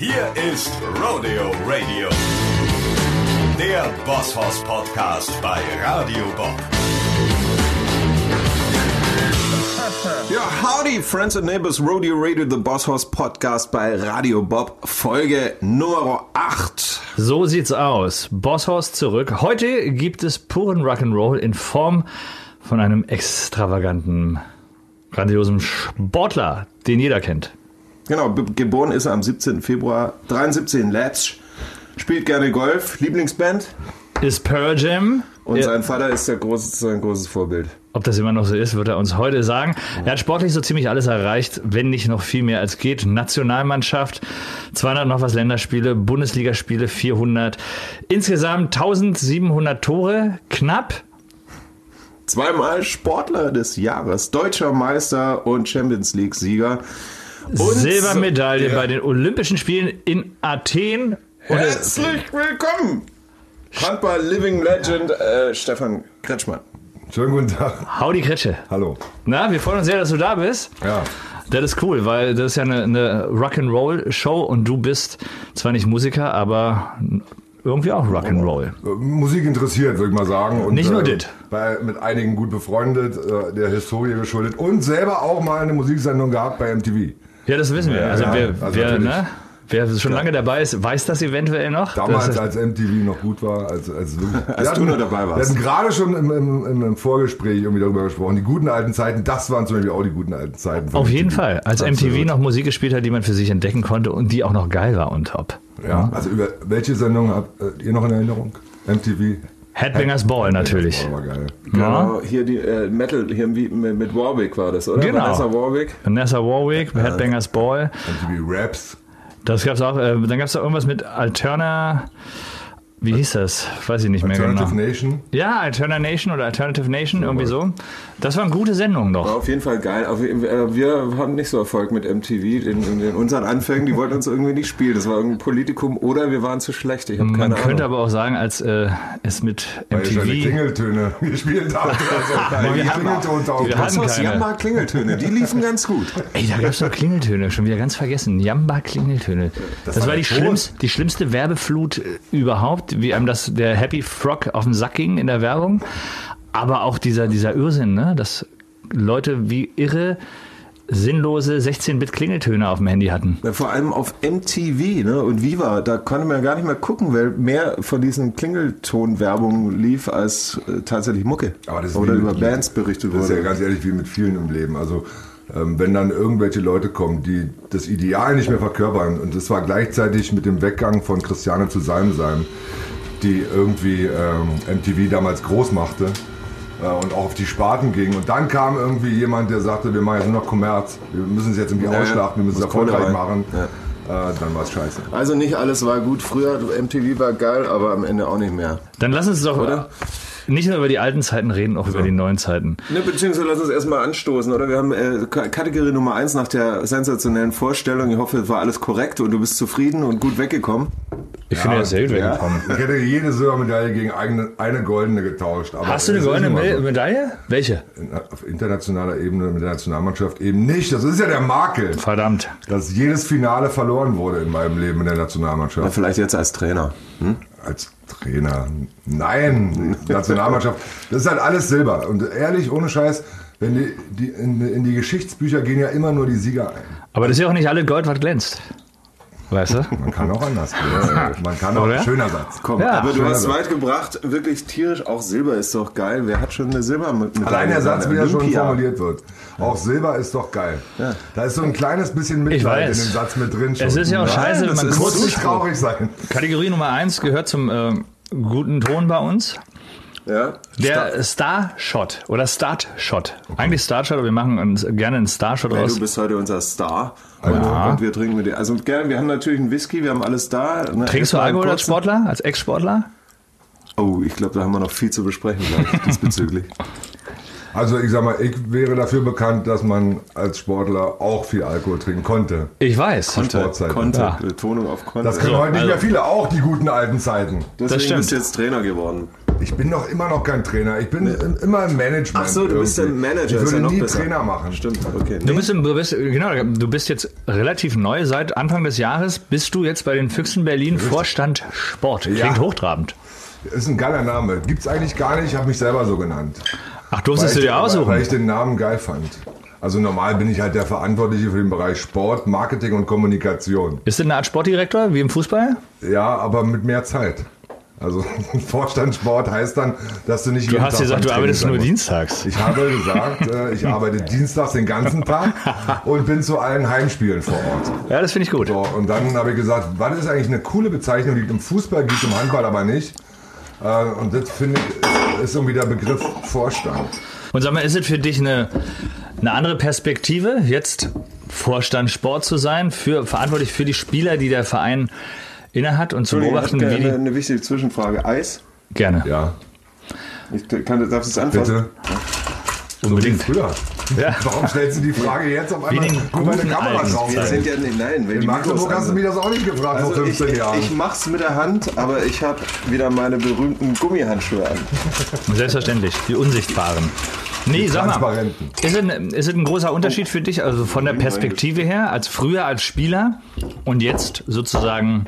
Hier ist Rodeo Radio, der Bosshaus Podcast bei Radio Bob. Ja, howdy, friends and neighbors, Rodeo Radio, the Boss Horse Podcast bei Radio Bob, Folge Nummer 8. So sieht's aus. Bosshorst zurück. Heute gibt es puren Rock'n'Roll in Form von einem extravaganten, grandiosen Sportler, den jeder kennt. Genau, geboren ist er am 17. Februar 73 in Leipzig, spielt gerne Golf, Lieblingsband Ist Pearl Jam. und Ja, sein Vater ist der große, sein großes Vorbild. ob das immer noch so ist, wird er uns heute sagen. Er hat sportlich so ziemlich alles erreicht, wenn nicht noch viel mehr als geht. Nationalmannschaft, 200 noch was Länderspiele, Bundesligaspiele 400, insgesamt 1700 Tore, knapp. Zweimal Sportler des Jahres, deutscher Meister und Champions League-Sieger. Und Silbermedaille ja. bei den Olympischen Spielen in Athen. Er- Herzlich willkommen! Handball Living Legend äh, Stefan Kretschmann. Schönen guten Tag. Howdy Kretsche. Hallo. Na, wir freuen uns sehr, dass du da bist. Ja. Das ist cool, weil das ist ja eine, eine Rock'n'Roll-Show und du bist zwar nicht Musiker, aber irgendwie auch Rock'n'Roll. Äh, Musik interessiert, würde ich mal sagen. Und, Nicht nur äh, dit. bei, Mit einigen gut befreundet, äh, der Historie geschuldet und selber auch mal eine Musiksendung gehabt bei MTV. Ja, das wissen wir. Also, ja, wer, also wer, natürlich. ne, wer schon lange dabei ist, weiß das eventuell noch. Damals, als MTV noch gut war. Als, als, wir Als du noch dabei warst. Wir hatten gerade schon im, im, im, im Vorgespräch irgendwie darüber gesprochen. Die guten alten Zeiten, das waren zum Beispiel auch die guten alten Zeiten. auf jeden MTV. Fall. Als Absolut. MTV noch Musik gespielt hat, die man für sich entdecken konnte und die auch noch geil war und top. Ja, also über welche Sendung habt äh, ihr noch in Erinnerung? MTV? Headbangers Ball natürlich. Oh, war geil. Genau, hier die äh, Metal, hier mit, mit Warwick war das, oder? Genau. Vanessa Warwick. Vanessa Warwick, Headbangers Ball. MTV Raps. Das gab's auch. Äh, dann gab's da irgendwas mit Alterna. Wie hieß das? Weiß ich nicht mehr Alternative genau. Nation. Ja, Alterna Nation oder Alternative Nation, irgendwie so. Das waren gute Sendungen War doch. auf jeden Fall geil. Wir, äh, wir haben nicht so Erfolg mit MTV in, in, unseren Anfängen. Die wollten uns irgendwie nicht spielen. Das war irgendein Politikum oder wir waren zu schlecht. Ich habe Man keine könnte Ahnung. aber auch sagen, als äh, es mit Weil ihr schon die MTV. Klingeltöne gespielt habt. Also, die wir haben- Klingelton wir hatten keine. Jamba Klingeltöne, die liefen ganz gut. Ey, da gab's doch Klingeltöne, schon wieder ganz vergessen. Jamba Klingeltöne. Das, war war die, schlimmste, die schlimmste Werbeflut äh, überhaupt, wie einem das der Happy Frog auf den Sack ging in der Werbung. Aber auch dieser, dieser Irrsinn, ne? dass Leute wie irre sinnlose 16-Bit-Klingeltöne auf dem Handy hatten. Ja, Vor allem auf MTV ne? und Viva, da konnte man gar nicht mehr gucken, weil mehr von diesen Klingelton-Werbungen lief als äh, tatsächlich Mucke. Aber das Oder über Bands berichtet Das ist ja wurde. ganz ehrlich wie mit vielen im Leben. Also ähm, wenn dann irgendwelche Leute kommen, die das Ideal nicht mehr verkörpern und das war gleichzeitig mit dem Weggang von Christiane zu Salmsalm, die irgendwie ähm, MTV damals groß machte und auch auf die Sparten ging. Und dann kam irgendwie jemand, der sagte, wir machen jetzt nur noch Kommerz, wir müssen es jetzt irgendwie Ja, ausschlachten, wir müssen es erfolgreich rein. machen. Äh, dann war es scheiße. Also nicht alles war gut. Früher, MTV war geil, aber am Ende auch nicht mehr. Dann lass uns doch Oder? Nicht nur über die alten Zeiten reden, auch über die neuen Zeiten. Ne, beziehungsweise lass uns erstmal anstoßen, oder? Wir haben äh, Kategorie Nummer eins nach der sensationellen Vorstellung. Ich hoffe, es war alles korrekt und du bist zufrieden und gut weggekommen. Ich finde das sehr gut Ja. weggekommen. Ich hätte jede Silbermedaille gegen eine, eine goldene getauscht. Aber Hast du eine ist goldene so. Medaille? Welche? auf internationaler Ebene mit der Nationalmannschaft eben nicht. Das ist ja der Makel, Verdammt. dass jedes Finale verloren wurde in meinem Leben in der Ja, Nationalmannschaft. vielleicht jetzt als Trainer. Hm? Als Trainer. Nein, Nationalmannschaft. Das ist halt alles Silber. Und ehrlich, ohne Scheiß, wenn die, die, in, in die Geschichtsbücher gehen ja immer nur die Sieger ein. Aber das ist ja auch nicht alle Gold, was glänzt. Weißt du? Man kann auch anders. gehen. Man kann auch, Oder? schöner Satz. Komm, Ja, aber du hast Satz. weit gebracht, wirklich tierisch. Auch Silber ist doch geil. Wer hat schon eine Silbermedaille? Allein der Satz, wie er schon formuliert wird. Auch Silber ist doch geil. Da ist so ein kleines bisschen Mitleid in dem Satz mit drin. Schon. Es ist ja auch Nein, scheiße, wenn man ist- kurz- muss nicht traurig sein. Kategorie Nummer eins gehört zum äh, guten Ton bei uns. Ja. Der Star-Shot oder Start-Shot. Eigentlich Start-Shot, aber wir machen uns gerne einen Star-Shot Hey, raus. du bist heute unser Star. Und, und wir trinken mit dir. Also gerne, wir haben natürlich einen Whisky, wir haben alles da. Ne, Trinkst du Alkohol als Sportler, als Ex-Sportler? Oh, ich glaube, da haben wir noch viel zu besprechen, glaube ich, diesbezüglich. Also ich sag mal, ich wäre dafür bekannt, dass man als Sportler auch viel Alkohol trinken konnte. Ich weiß. Sportzeiten. Konnte, Ja. Betonung auf Konnte. Das können So, heute nicht also- mehr viele, auch die guten alten Zeiten. Deswegen stimmt. bist du jetzt Trainer geworden. Ich bin doch immer noch kein Trainer. Ich bin im- immer im Management. Ach so, du bist der irgendwie. Manager. Ich würde ja noch nie besser. Trainer machen. Stimmt, okay. Du bist, im, du bist, genau, du bist jetzt relativ neu. Seit Anfang des Jahres bist du jetzt bei den Füchsen Berlin Vorstand Sport. Klingt Ja. hochtrabend. Ist ein geiler Name. Gibt's eigentlich gar nicht. Ich habe mich selber so genannt. Ach, durftest du dir Weil aussuchen? ich den Namen geil fand. Also normal bin ich halt der Verantwortliche für den Bereich Sport, Marketing und Kommunikation. Bist du eine Art Sportdirektor, wie im Fußball? Ja, aber mit mehr Zeit. Also Vorstand Sport heißt dann, dass du nicht Du hast Tag gesagt, du arbeitest nur dienstags. Ich habe gesagt, äh, ich arbeite dienstags den ganzen Tag und bin zu allen Heimspielen vor Ort. Ja, das finde ich gut. So, und dann habe ich gesagt, was ist eigentlich eine coole Bezeichnung, die im Fußball gibt, im Handball aber nicht. Äh, Und das finde ich, ist irgendwie der Begriff Vorstand. Und sag mal, ist es für dich eine, eine andere Perspektive, jetzt Vorstand Sport zu sein, für, verantwortlich für die Spieler, die der Verein innehat und zu beobachten, ich wie habe eine, eine wichtige Zwischenfrage. Eis? Gerne. Ja, Ich kann, darf es anfassen? bitte. Unbedingt. Früher. Ja. Warum stellst du die Frage jetzt auf einmal? mal, eine Kamera drauf. Wir sind ja nicht, nein, wenn In Magdeburg hast du sind. das auch nicht gefragt Also vor ich, 15 ich, Jahren. ich mach's mit der Hand, aber ich habe wieder meine berühmten Gummihandschuhe an. Selbstverständlich, die unsichtbaren. Nee, sag mal, Transparenten. ist es, ist es ein großer Unterschied für dich, also von der Perspektive her, als früher als Spieler und jetzt sozusagen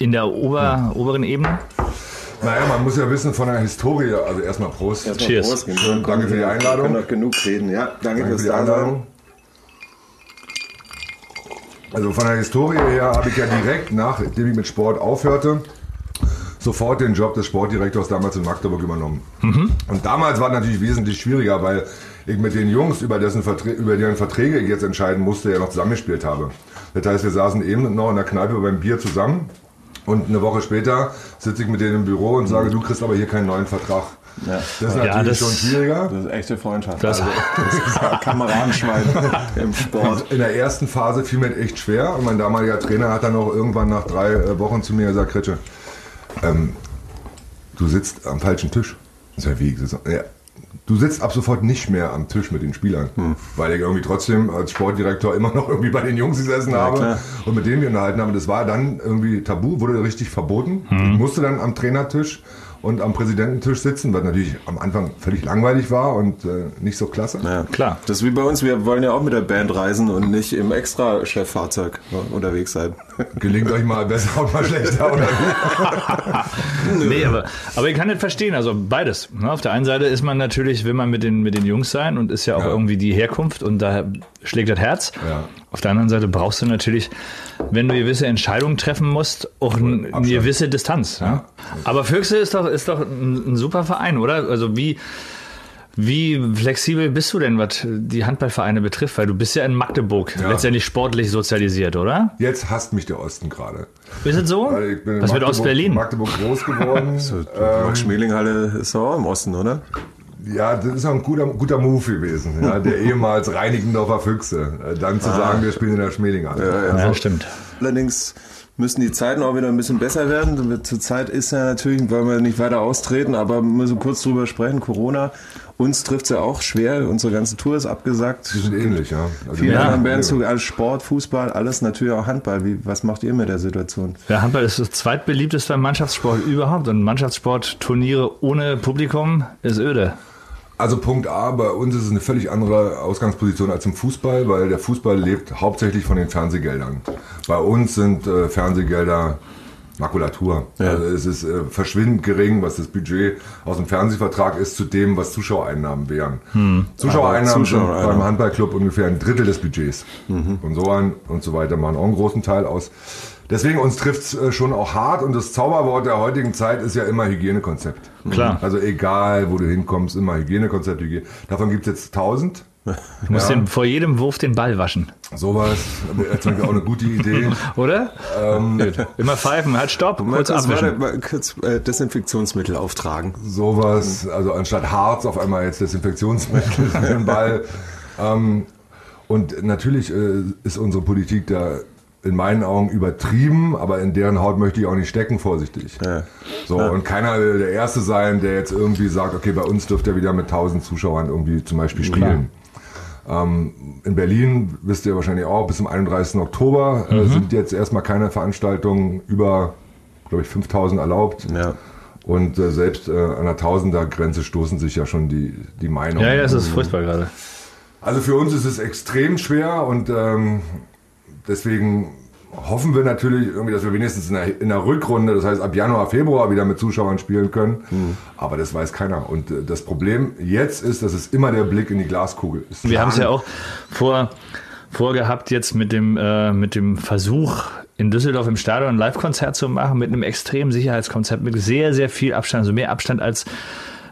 in der Ober, oberen Ebene? Naja, man muss ja wissen von der Historie, also erstmal Prost. Erstmal Cheers. Prost, danke für die Einladung. Wir können noch genug reden, ja. Danke, Danke fürs für die. Einladung. Also von der Historie her habe ich ja direkt, nachdem ich mit Sport aufhörte, sofort den Job des Sportdirektors damals in Magdeburg übernommen. Und damals war es natürlich wesentlich schwieriger, weil ich mit den Jungs, über, dessen Verträ über deren Verträge ich jetzt entscheiden musste, ja noch zusammengespielt habe. Das heißt, wir saßen eben noch in der Kneipe beim Bier zusammen und eine Woche später sitze ich mit denen im Büro und sage, du kriegst aber hier keinen neuen Vertrag. Ja. Das ist Ja, natürlich das- schon schwieriger. Das ist echte Freundschaft. Das- also, das ist ja Kameradenschwein im Sport. In der ersten Phase fiel mir echt schwer und mein damaliger Trainer hat dann auch irgendwann nach drei äh, Wochen zu mir gesagt, Kretsche, ähm, du sitzt am falschen Tisch. Das ist ja wie, ja, du sitzt ab sofort nicht mehr am Tisch mit den Spielern, weil ich irgendwie trotzdem als Sportdirektor immer noch irgendwie bei den Jungs gesessen habe klar. und mit denen wir unterhalten haben. Das war dann irgendwie tabu, wurde richtig verboten. Ich musste dann am Trainertisch und am Präsidententisch sitzen, was natürlich am Anfang völlig langweilig war und äh, nicht so klasse. Ja. Klar. Das ist wie bei uns, wir wollen ja auch mit der Band reisen und nicht im Extra-Cheffahrzeug unterwegs sein. Gelingt euch mal besser und mal schlechter, oder? Nee, aber, aber ich kann nicht verstehen, also beides. Ne? Auf der einen Seite ist man natürlich, will man mit den, mit den Jungs sein und ist ja auch Ja. irgendwie die Herkunft und da schlägt das Herz. Ja. Auf der anderen Seite brauchst du natürlich, wenn du gewisse Entscheidungen treffen musst, auch ein, eine gewisse Distanz. Ne? Aber Füchse ist doch, ist doch ein, ein super Verein, oder? Also wie, wie flexibel bist du denn, was die Handballvereine betrifft? Weil du bist ja in Magdeburg Ja. letztendlich sportlich sozialisiert, oder? Jetzt hasst mich der Osten gerade. Ist es so? Weil ich bin in Was mit Magdeburg- Ostberlin? Magdeburg groß geworden. Die Max-Schmeling-Halle ist doch auch im Osten, oder? Ja, das ist auch ein guter, guter Move gewesen. Ja, der ehemals Reinickendorfer Füchse. Äh, Dann zu sagen, wir spielen in der Schmeling Ja, stimmt. Allerdings müssen die Zeiten auch wieder ein bisschen besser werden. Zurzeit ist ja natürlich, wollen wir nicht weiter austreten, aber wir müssen kurz drüber sprechen, Corona. Uns trifft es ja auch schwer. Unsere ganze Tour ist abgesagt. Die sind ähnlich, ja. Also Viele Ja. anderen Bands, so alles Sport, Fußball, alles natürlich auch Handball. Wie, was macht ihr mit der Situation? Der Handball ist das zweitbeliebteste Mannschaftssport überhaupt und Mannschaftssportturniere ohne Publikum ist öde. Also Punkt A, bei uns ist es eine völlig andere Ausgangsposition als im Fußball, weil der Fußball lebt hauptsächlich von den Fernsehgeldern. Bei uns sind äh, Fernsehgelder Makulatur. Ja. Also es ist äh, verschwindend gering, was das Budget aus dem Fernsehvertrag ist zu dem, was Zuschauereinnahmen wären. Zuschauereinnahmen Aber sind beim Handballclub ungefähr ein Drittel des Budgets. Und so an und so weiter machen auch einen großen Teil aus. Deswegen uns trifft es äh, schon auch hart und das Zauberwort der heutigen Zeit ist ja immer Hygienekonzept. Klar. Also egal, wo du hinkommst, immer Hygienekonzept. Hygiene. Davon gibt es jetzt tausend. Du musst Ja. den, vor jedem Wurf den Ball waschen, Sowas, das ist auch eine gute Idee. oder? Gut. Immer pfeifen, halt Stopp, Mal kurz kurz, warte, abwischen. mal kurz äh, Desinfektionsmittel auftragen. Sowas, also anstatt Harz auf einmal jetzt Desinfektionsmittel für den Ball. Ähm, und natürlich äh, ist unsere Politik da in meinen Augen übertrieben, aber in deren Haut möchte ich auch nicht stecken, vorsichtig. Ja. So, und keiner will der Erste sein, der jetzt irgendwie sagt, okay, bei uns dürft ihr wieder mit 1000 Zuschauern irgendwie zum Beispiel spielen. Ähm, in Berlin, wisst ihr wahrscheinlich auch, bis zum 31. Oktober äh, sind jetzt erstmal keine Veranstaltungen über, glaube ich, 5000 erlaubt. Ja. Und äh, selbst äh, an der Tausender-Grenze stoßen sich ja schon die, die Meinungen. Ja, ja, das ist furchtbar gerade. Also für uns ist es extrem schwer und ähm, deswegen hoffen wir natürlich irgendwie, dass wir wenigstens in der, in der Rückrunde, das heißt ab Januar, Februar wieder mit Zuschauern spielen können. Aber das weiß keiner. Und äh, das Problem jetzt ist, dass es immer der Blick in die Glaskugel ist. Wir haben es ja auch vor, vorgehabt, jetzt mit dem, äh, mit dem Versuch, in Düsseldorf im Stadion ein Live-Konzert zu machen, mit einem extremen Sicherheitskonzept, mit sehr, sehr viel Abstand, also mehr Abstand als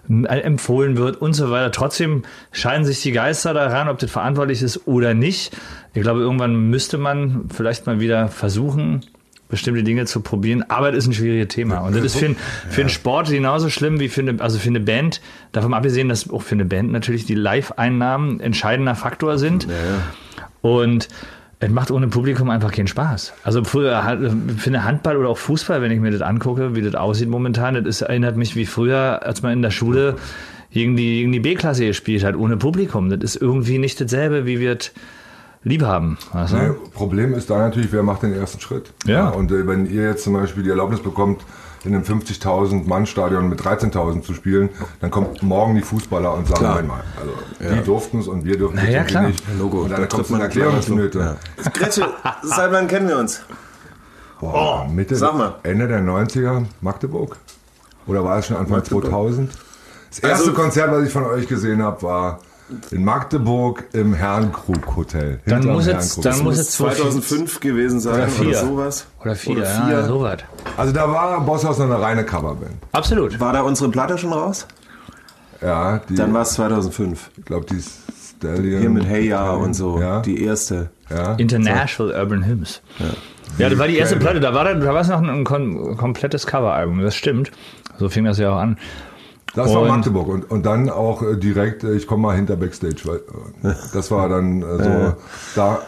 m- empfohlen wird und so weiter. Trotzdem scheiden sich die Geister daran, ob das verantwortlich ist oder nicht. Ich glaube, irgendwann müsste man vielleicht mal wieder versuchen, bestimmte Dinge zu probieren, aber das ist ein schwieriges Thema. Und das ist für, ein, für einen Sport genauso schlimm wie für eine, also für eine Band, davon abgesehen, dass auch für eine Band natürlich die Live-Einnahmen ein entscheidender Faktor sind. Und es macht ohne Publikum einfach keinen Spaß. Also früher eine Handball oder auch Fußball, wenn ich mir das angucke, wie das aussieht momentan, das ist, erinnert mich wie früher, als man in der Schule gegen die, gegen die B-Klasse gespielt hat, ohne Publikum. Das ist irgendwie nicht dasselbe, wie wir es lieb haben. Weißt du? Nee, Problem ist da natürlich, wer macht den ersten Schritt. Ja. und äh, wenn ihr jetzt zum Beispiel die Erlaubnis bekommt, in einem 50.000 Mann Stadion mit 13.000 zu spielen, dann kommt morgen die Fußballer und sagen, Klar. Moment mal, also die durften es und wir dürfen es ja, und die klar. nicht. Logo, und da dann kommt es in man Erklärungsnöte. Ja. Gretchen, seit wann kennen wir uns? Boah, Mitte, sag mal. Ende der 90er Magdeburg? Oder war es schon Anfang 2000? Das erste Also- Konzert, was ich von euch gesehen habe, war in Magdeburg im Herrenkrug Hotel. Dann muss jetzt- Herrenkrug. dann Das muss muss jetzt 2005 gewesen sein Oder oder, vier. sowas. Oder vier, Oder ja, vier. so was. Also da war Bosshaus noch eine reine Coverband. Absolut. War da unsere Platte schon raus? Ja, die, Dann war es 2005. ich glaube, die Stallion. Hier mit Hey Ya und so. Ja, Die erste. ja. International Urban Hymns. Ja. das war die erste. Platte. Da war, da war es noch ein, ein kom komplettes Coveralbum. Das stimmt. So fing das ja auch an. Das war Magdeburg und, und dann auch äh, direkt, äh, ich komme mal hinter Backstage, weil äh, das war dann so da.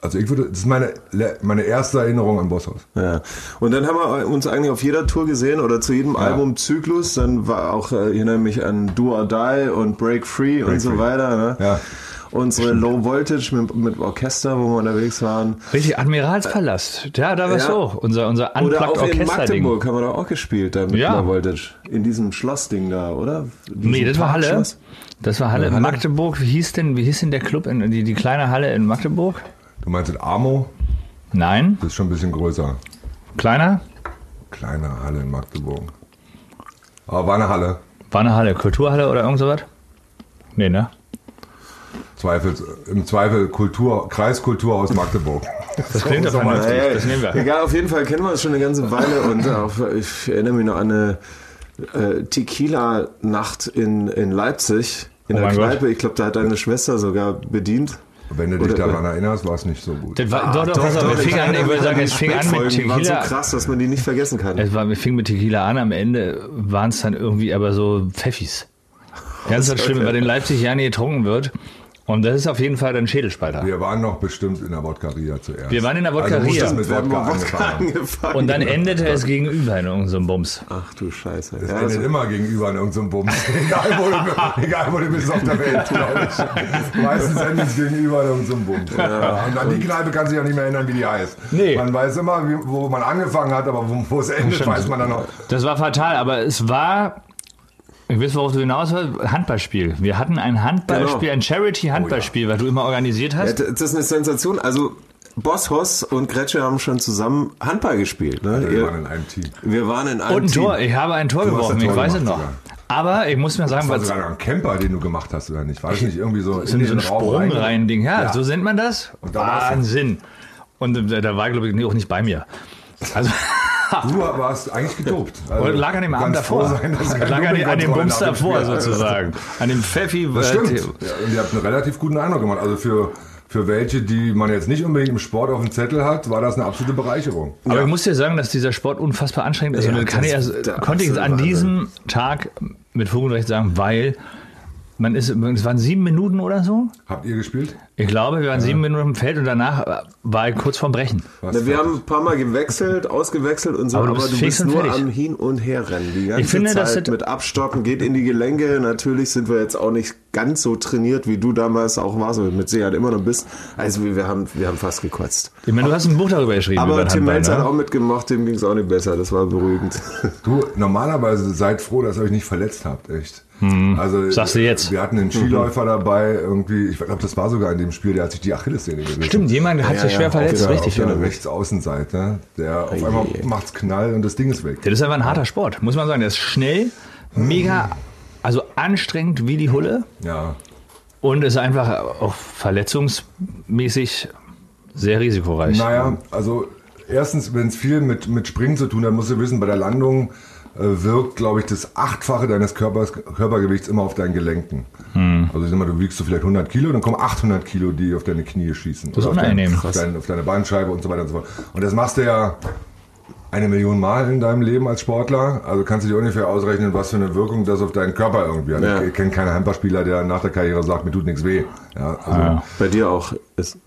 Also ich würde, das ist meine, meine erste Erinnerung an Bosshaus. Ja. Und dann haben wir uns eigentlich auf jeder Tour gesehen oder zu jedem Albumzyklus. Dann war auch, ich erinnere mich an Do or Die und Break Free und so Free. weiter. Ne? Ja. Unsere Low Voltage mit, mit Orchester, wo wir unterwegs waren. Richtig, Admiralspalast. Ja, da warst Ja. du auch. Unser, unser Oder auch in. Magdeburg haben wir da auch gespielt, da mit Ja. Low Voltage. In diesem Schlossding da, oder? Nee, Diesem das war Halle. Das war Halle. Halle. Magdeburg, wie hieß denn, wie hieß denn der Club, in, die, die kleine Halle in Magdeburg? Du meinst das Amo? Nein, Das ist schon ein bisschen größer. kleiner? Kleine Halle in Magdeburg. Aber war eine Halle. War eine Halle, Kulturhalle oder irgend sowas? Nee, ne? Zweifel, Im Zweifel Kultur, Kreiskultur aus Magdeburg. Das klingt doch mal. Das nehmen wir. Egal, auf jeden Fall kennen wir uns schon eine ganze Weile und auch, ich erinnere mich noch an eine äh, Tequila-Nacht in, in Leipzig in Oh der mein Gott. Kneipe. Ich glaube, da hat deine Schwester sogar bedient. Wenn du dich Oder- daran erinnerst, war es nicht so gut. Das war, doch, doch, pass auf, wir fingen an, ich würde sagen, es fing an mit die waren so Tequila. krass, dass man die nicht vergessen kann. Es war, wir fingen mit Tequila an, am Ende waren es dann irgendwie aber so Pfeffis. Ganz das Schlimme, weil in Leipzig ja nie getrunken wird. Und das ist auf jeden Fall dann Schädelspalter. Wir waren noch bestimmt in der Wodkaria zuerst. Wir waren in der Also Wodkaria. das mit Wodka Wodka angefangen. Und dann endete es gegenüber in irgendeinem so Bums. Ach du Scheiße. Es Ja, endet also, immer gegenüber in irgendeinem Bums. egal, wo du, egal wo du bist auf der Welt, glaube ich. Meistens endet es gegenüber in irgendeinem Bums. Ja. Und an die Kneipe kann sich ja nicht mehr erinnern, wie die heißt. Nee. Man weiß immer, wie, wo man angefangen hat, aber wo, wo es endet, Stimmt. weiß man dann noch. Das war fatal, aber es war, ich weiß, worauf du hinaus willst, Handballspiel. Wir hatten ein Handballspiel, Genau. ein Charity-Handballspiel, was du immer organisiert ja, hast. das ist eine Sensation. Also Boss Hoss und Gretsche haben schon zusammen Handball gespielt. Ne? Wir Ihr- waren in einem Team. wir waren in einem Und ein Team. Tor, ich habe ein Tor Du geworfen, ich weiß es noch. sogar. Aber ich muss mir sagen, Das war was sogar ein Camper, den du gemacht hast, oder nicht? War das nicht irgendwie so so ein Raum rein? Sprungreihen-Ding. Ja, Ja. so nennt man das. Wahnsinn. Und da war, glaube ich, auch nicht bei mir. Also, Du warst eigentlich gedopt. Also, Und lag an dem Abend davor. Sein, lag an, dem- an dem Bums davor sozusagen. An dem Pfeffi. Das äh, stimmt. The- Ja, und ihr habt einen relativ guten Eindruck gemacht. Also für, für welche, die man jetzt nicht unbedingt im Sport auf dem Zettel hat, war das eine absolute Bereicherung. Aber ich muss dir sagen, dass dieser Sport unfassbar anstrengend ist. Ja, und das kann ich, also, konnte ich absolute an diesem Tag mit Fug und Recht sagen, weil man ist, es waren sieben Minuten oder so. Habt ihr gespielt? Ich glaube, wir waren sieben Minuten im Feld und danach war ich kurz vorm Brechen. Na, wir haben ein paar Mal gewechselt, ausgewechselt und so, Aber aber du du bist bist, fix und nur fertig. am Hin- und Herrennen. Die ganze Ich finde, Zeit das mit Abstocken geht in die Gelenke. Natürlich sind wir jetzt auch nicht ganz so trainiert, wie du damals auch warst, und mit Sicherheit immer noch bist. Also wir, haben, wir haben fast gekotzt. Ich meine, du hast ein Buch darüber geschrieben. Aber Tim Handball, Melzer ne? hat auch mitgemacht, dem ging es auch nicht besser. Das war beruhigend. Du, normalerweise seid froh, dass ihr euch nicht verletzt habt, echt. Also, Hm. Sagst du jetzt? Wir hatten einen Skilläufer dabei, irgendwie, ich glaube, das war sogar in dem Spiel, der hat sich die Achillessehne gerissen. Stimmt, jemand hat Ja, sich ja, schwer verletzt, richtig. Auf der Ja. Rechtsaußenseite, der auf einmal macht's Knall und das Ding ist weg. Das ist einfach ein harter Sport, muss man sagen. Der ist schnell, mega, also anstrengend wie die Hulle Ja. und ist einfach auch verletzungsmäßig sehr risikoreich. Naja, also erstens, wenn es viel mit, mit Springen zu tun hat, musst du wissen, bei der Landung wirkt, glaube ich, das Achtfache deines Körpers, Körpergewichts immer auf deinen Gelenken. Hm. Also ich sag mal, du wiegst so vielleicht 100 Kilo, dann kommen 800 Kilo, die auf deine Knie schießen. Das ist unangenehm. auf, dein, auf deine Bandscheibe und so weiter und so fort. Und das machst du ja eine Million Mal in deinem Leben als Sportler. Also kannst du dir ungefähr ausrechnen, was für eine Wirkung das auf deinen Körper irgendwie hat. Ja. Ich kenne keinen Handballspieler, der nach der Karriere sagt, mir tut nichts weh. Ja, also, Ja. Bei dir auch. Ist,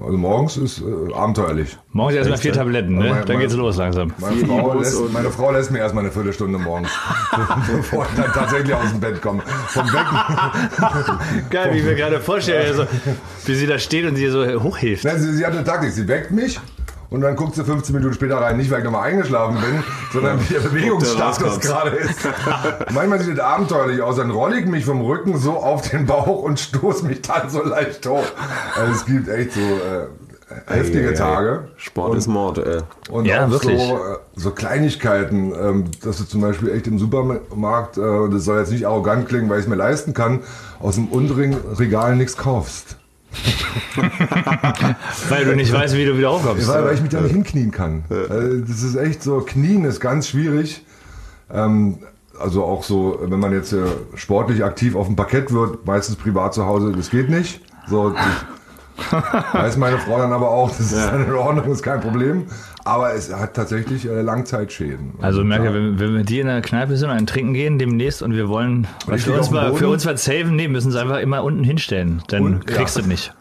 also morgens ist äh, abenteuerlich. Morgens erstmal vier Tabletten, ne? Mein- Dann geht's los langsam. Meine Frau, lässt, meine Frau lässt mir erstmal eine Viertelstunde morgens, bevor ich dann tatsächlich aus dem Bett komme. Vom Wecken. Geil, wie ich mir gerade vorstelle, also, wie sie da steht und sie so hochhilft. Nein, sie, sie hat eine Taktik. Sie weckt mich und dann guckt sie 15 Minuten später rein. Nicht, weil ich nochmal eingeschlafen bin, sondern wie der Bewegungsstatus gerade ist. Manchmal sieht es abenteuerlich aus. Dann rolle ich mich vom Rücken so auf den Bauch und stoße mich dann so leicht hoch. Also es gibt echt so äh, heftige ei, ei. Tage. Sport und, ist Mord, ey. Und Ja, auch wirklich. So, äh, so Kleinigkeiten, ähm, dass du zum Beispiel echt im Supermarkt, äh, das soll jetzt nicht arrogant klingen, weil ich es mir leisten kann, aus dem unteren Regal nichts kaufst. Weil du nicht weißt, wie du wieder hochkommst. Weil, weil ich mich da nicht hinknien kann. Das ist echt so, Knien ist ganz schwierig. Ähm, also auch so, wenn man jetzt äh, sportlich aktiv auf dem Parkett wird, meistens privat zu Hause, das geht nicht. So, weiß meine Frau dann aber auch, das ist dann in Ordnung, ist kein Problem. Aber es hat tatsächlich äh, Langzeitschäden. Also merke, ja. wenn, wenn wir die in der Kneipe sind und einen trinken gehen demnächst und wir wollen was für uns, mal, für uns was saven, nee, müssen sie einfach immer unten hinstellen. Dann Und- kriegst ja. du es nicht.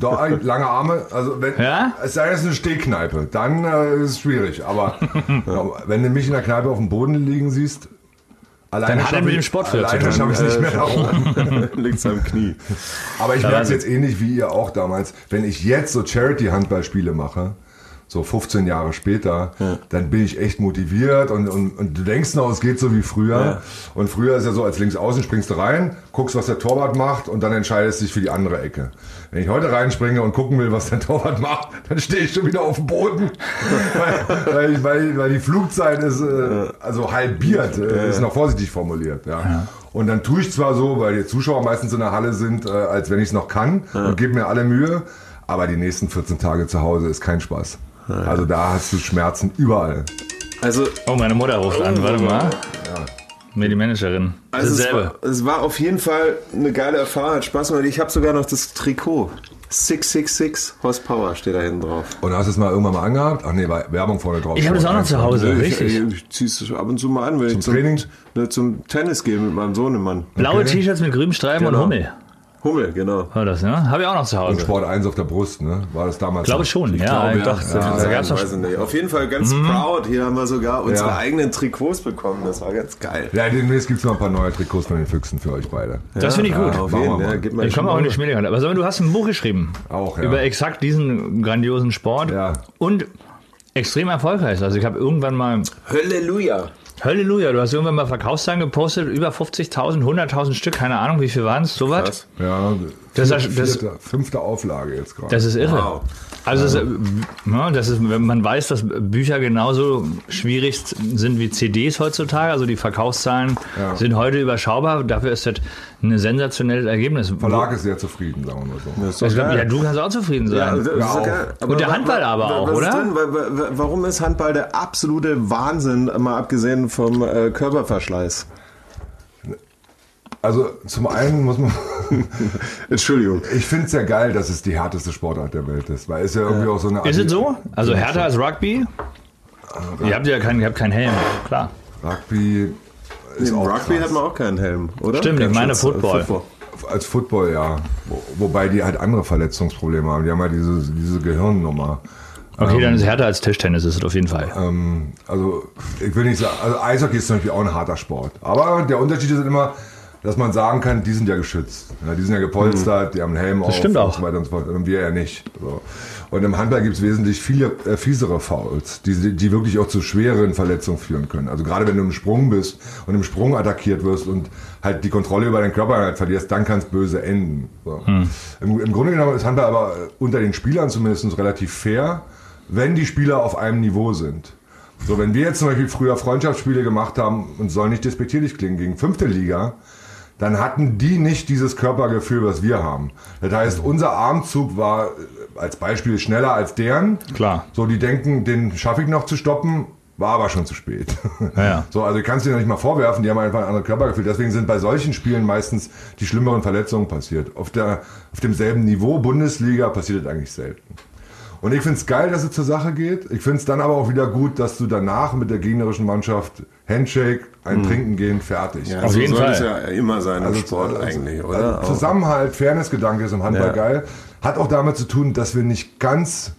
Doch, lange Arme, also wenn, Ja? es sei denn, es ist eine Stehkneipe, dann äh, ist es schwierig. Aber wenn du mich in der Kneipe auf dem Boden liegen siehst, alleine Dann hat er mit ich- dem Sport für alleine schaffe ich es nicht mehr nach oben. Liegt's am Knie. Aber ich Ja, merke es also- jetzt ähnlich wie ihr auch damals. Wenn ich jetzt so Charity-Handballspiele mache, so 15 Jahre später, dann bin ich echt motiviert und, und, und du denkst noch, es geht so wie früher. Ja. Und früher ist ja so, als Linksaußen springst du rein, guckst, was der Torwart macht und dann entscheidest du dich für die andere Ecke. Wenn ich heute reinspringe und gucken will, was der Torwart macht, dann stehe ich schon wieder auf dem Boden. weil, weil, weil, weil die Flugzeit ist äh, also halbiert, äh, ist noch vorsichtig formuliert. Ja. Und dann tue ich zwar so, weil die Zuschauer meistens in der Halle sind, äh, als wenn ich es noch kann und gebe mir alle Mühe, aber die nächsten 14 Tage zu Hause ist kein Spaß. Also da hast du Schmerzen überall. Also, Oh, meine Mutter ruft an, warte mal. Mir die Managerin. also es, war, es war auf jeden Fall eine geile Erfahrung, hat Spaß gemacht. Ich habe sogar noch das Trikot. 666 Horsepower steht da hinten drauf. Und hast du es mal irgendwann mal angehabt? Ach nee, war Werbung vorne drauf. Ich habe das auch noch zu Hause, ich, richtig. Ich, ich zieh's ab und zu mal an, wenn ich zum, Training? Ne, zum Tennis gehe mit meinem Sohnemann. Blaue Okay. T-Shirts mit grünem Streifen Genau. und Hummel. Hummel, genau. War das, ne? Habe ich auch noch zu Und Hause. Sport 1 auf der Brust, ne? War das damals? Glaube so? schon, ja. glaube, ich ja. dachte, Ja, gab's noch weiß ich nicht. Auf jeden Fall ganz proud. Hier haben wir sogar unsere eigenen Trikots bekommen. Das war ganz geil. Ja, demnächst gibt es noch ein paar neue Trikots von den Füchsen für euch beide. Das finde ich gut. Ja, auf jeden. Ja, gib mal Ich komme auch in die Schmiedehalle. Aber sag mal, du hast ein Buch geschrieben. Auch, ja. Über exakt diesen grandiosen Sport. Ja. Und extrem erfolgreich. Also ich habe irgendwann mal, Halleluja. Halleluja, du hast irgendwann mal Verkaufszahlen gepostet, über 50.000, 100.000 Stück, keine Ahnung, wie viel waren es, sowas. Ja, Das vierte, das- vierte, fünfte Auflage jetzt gerade. Das ist irre. Wow. Also äh, ja, das ist, wenn man weiß, dass Bücher genauso schwierig sind wie CDs heutzutage, also die Verkaufszahlen Ja. sind heute überschaubar, dafür ist das ein sensationelles Ergebnis. Verlag ist sehr zufrieden, sagen wir mal so. Ich glaub, ja, du kannst auch zufrieden sein. Ja, Ja, auch. Und der Handball aber auch, was oder? Ist Warum ist Handball der absolute Wahnsinn, mal abgesehen vom äh, Körperverschleiß? Also zum einen muss man, Entschuldigung. ich finde es ja geil, dass es die härteste Sportart der Welt ist, weil es ja irgendwie auch so eine... Ist es so? Also härter als Rugby? Ihr habt ja keinen, ihr habt keinen Helm, klar. Rugby Im auch Rugby krass. hat man auch keinen Helm, oder? Stimmt, ich meine äh, Football. als Football, ja. Wo, wobei die halt andere Verletzungsprobleme haben. Die haben halt diese, diese Gehirnnummer. Okay, dann ist es härter als Tischtennis, ist es auf jeden Fall. Ähm, also ich will nicht sagen, also Eishockey ist zum Beispiel auch ein harter Sport. Aber der Unterschied ist immer, dass man sagen kann, die sind ja geschützt. Ja, die sind ja gepolstert, die haben einen Helm Das auf stimmt und auch. so weiter und so fort. Und wir ja nicht. So. Und im Handball gibt es wesentlich viele äh, fiesere Fouls, die, die wirklich auch zu schweren Verletzungen führen können. Also gerade wenn du im Sprung bist und im Sprung attackiert wirst und halt die Kontrolle über deinen Körper halt verlierst, dann kann es böse enden. So. Hm. Im, Im Grunde genommen ist Handball aber äh, unter den Spielern zumindest relativ fair, wenn die Spieler auf einem Niveau sind. So, wenn wir jetzt zum Beispiel früher Freundschaftsspiele gemacht haben und soll nicht despektierlich klingen gegen fünfte Liga, dann hatten die nicht dieses Körpergefühl, was wir haben. Das heißt, unser Armzug war äh, als Beispiel schneller als deren. Klar. So, die denken, den schaffe ich noch zu stoppen, war aber schon zu spät. Ja, ja. So, also du kannst dir nicht mal vorwerfen, die haben einfach ein anderes Körpergefühl. Deswegen sind bei solchen Spielen meistens die schlimmeren Verletzungen passiert. Auf, der, auf demselben Niveau Bundesliga passiert das eigentlich selten. Und ich finde es geil, dass es zur Sache geht. Ich finde es dann aber auch wieder gut, dass du danach mit der gegnerischen Mannschaft Handshake, ein Trinken gehen, fertig. Ja, Auf so jeden soll Fall. es ja immer sein Also, Sport also, eigentlich, also oder? Auch. Zusammenhalt, Fairnessgedanke ist im Handball Ja. geil. Hat auch damit zu tun, dass wir nicht ganz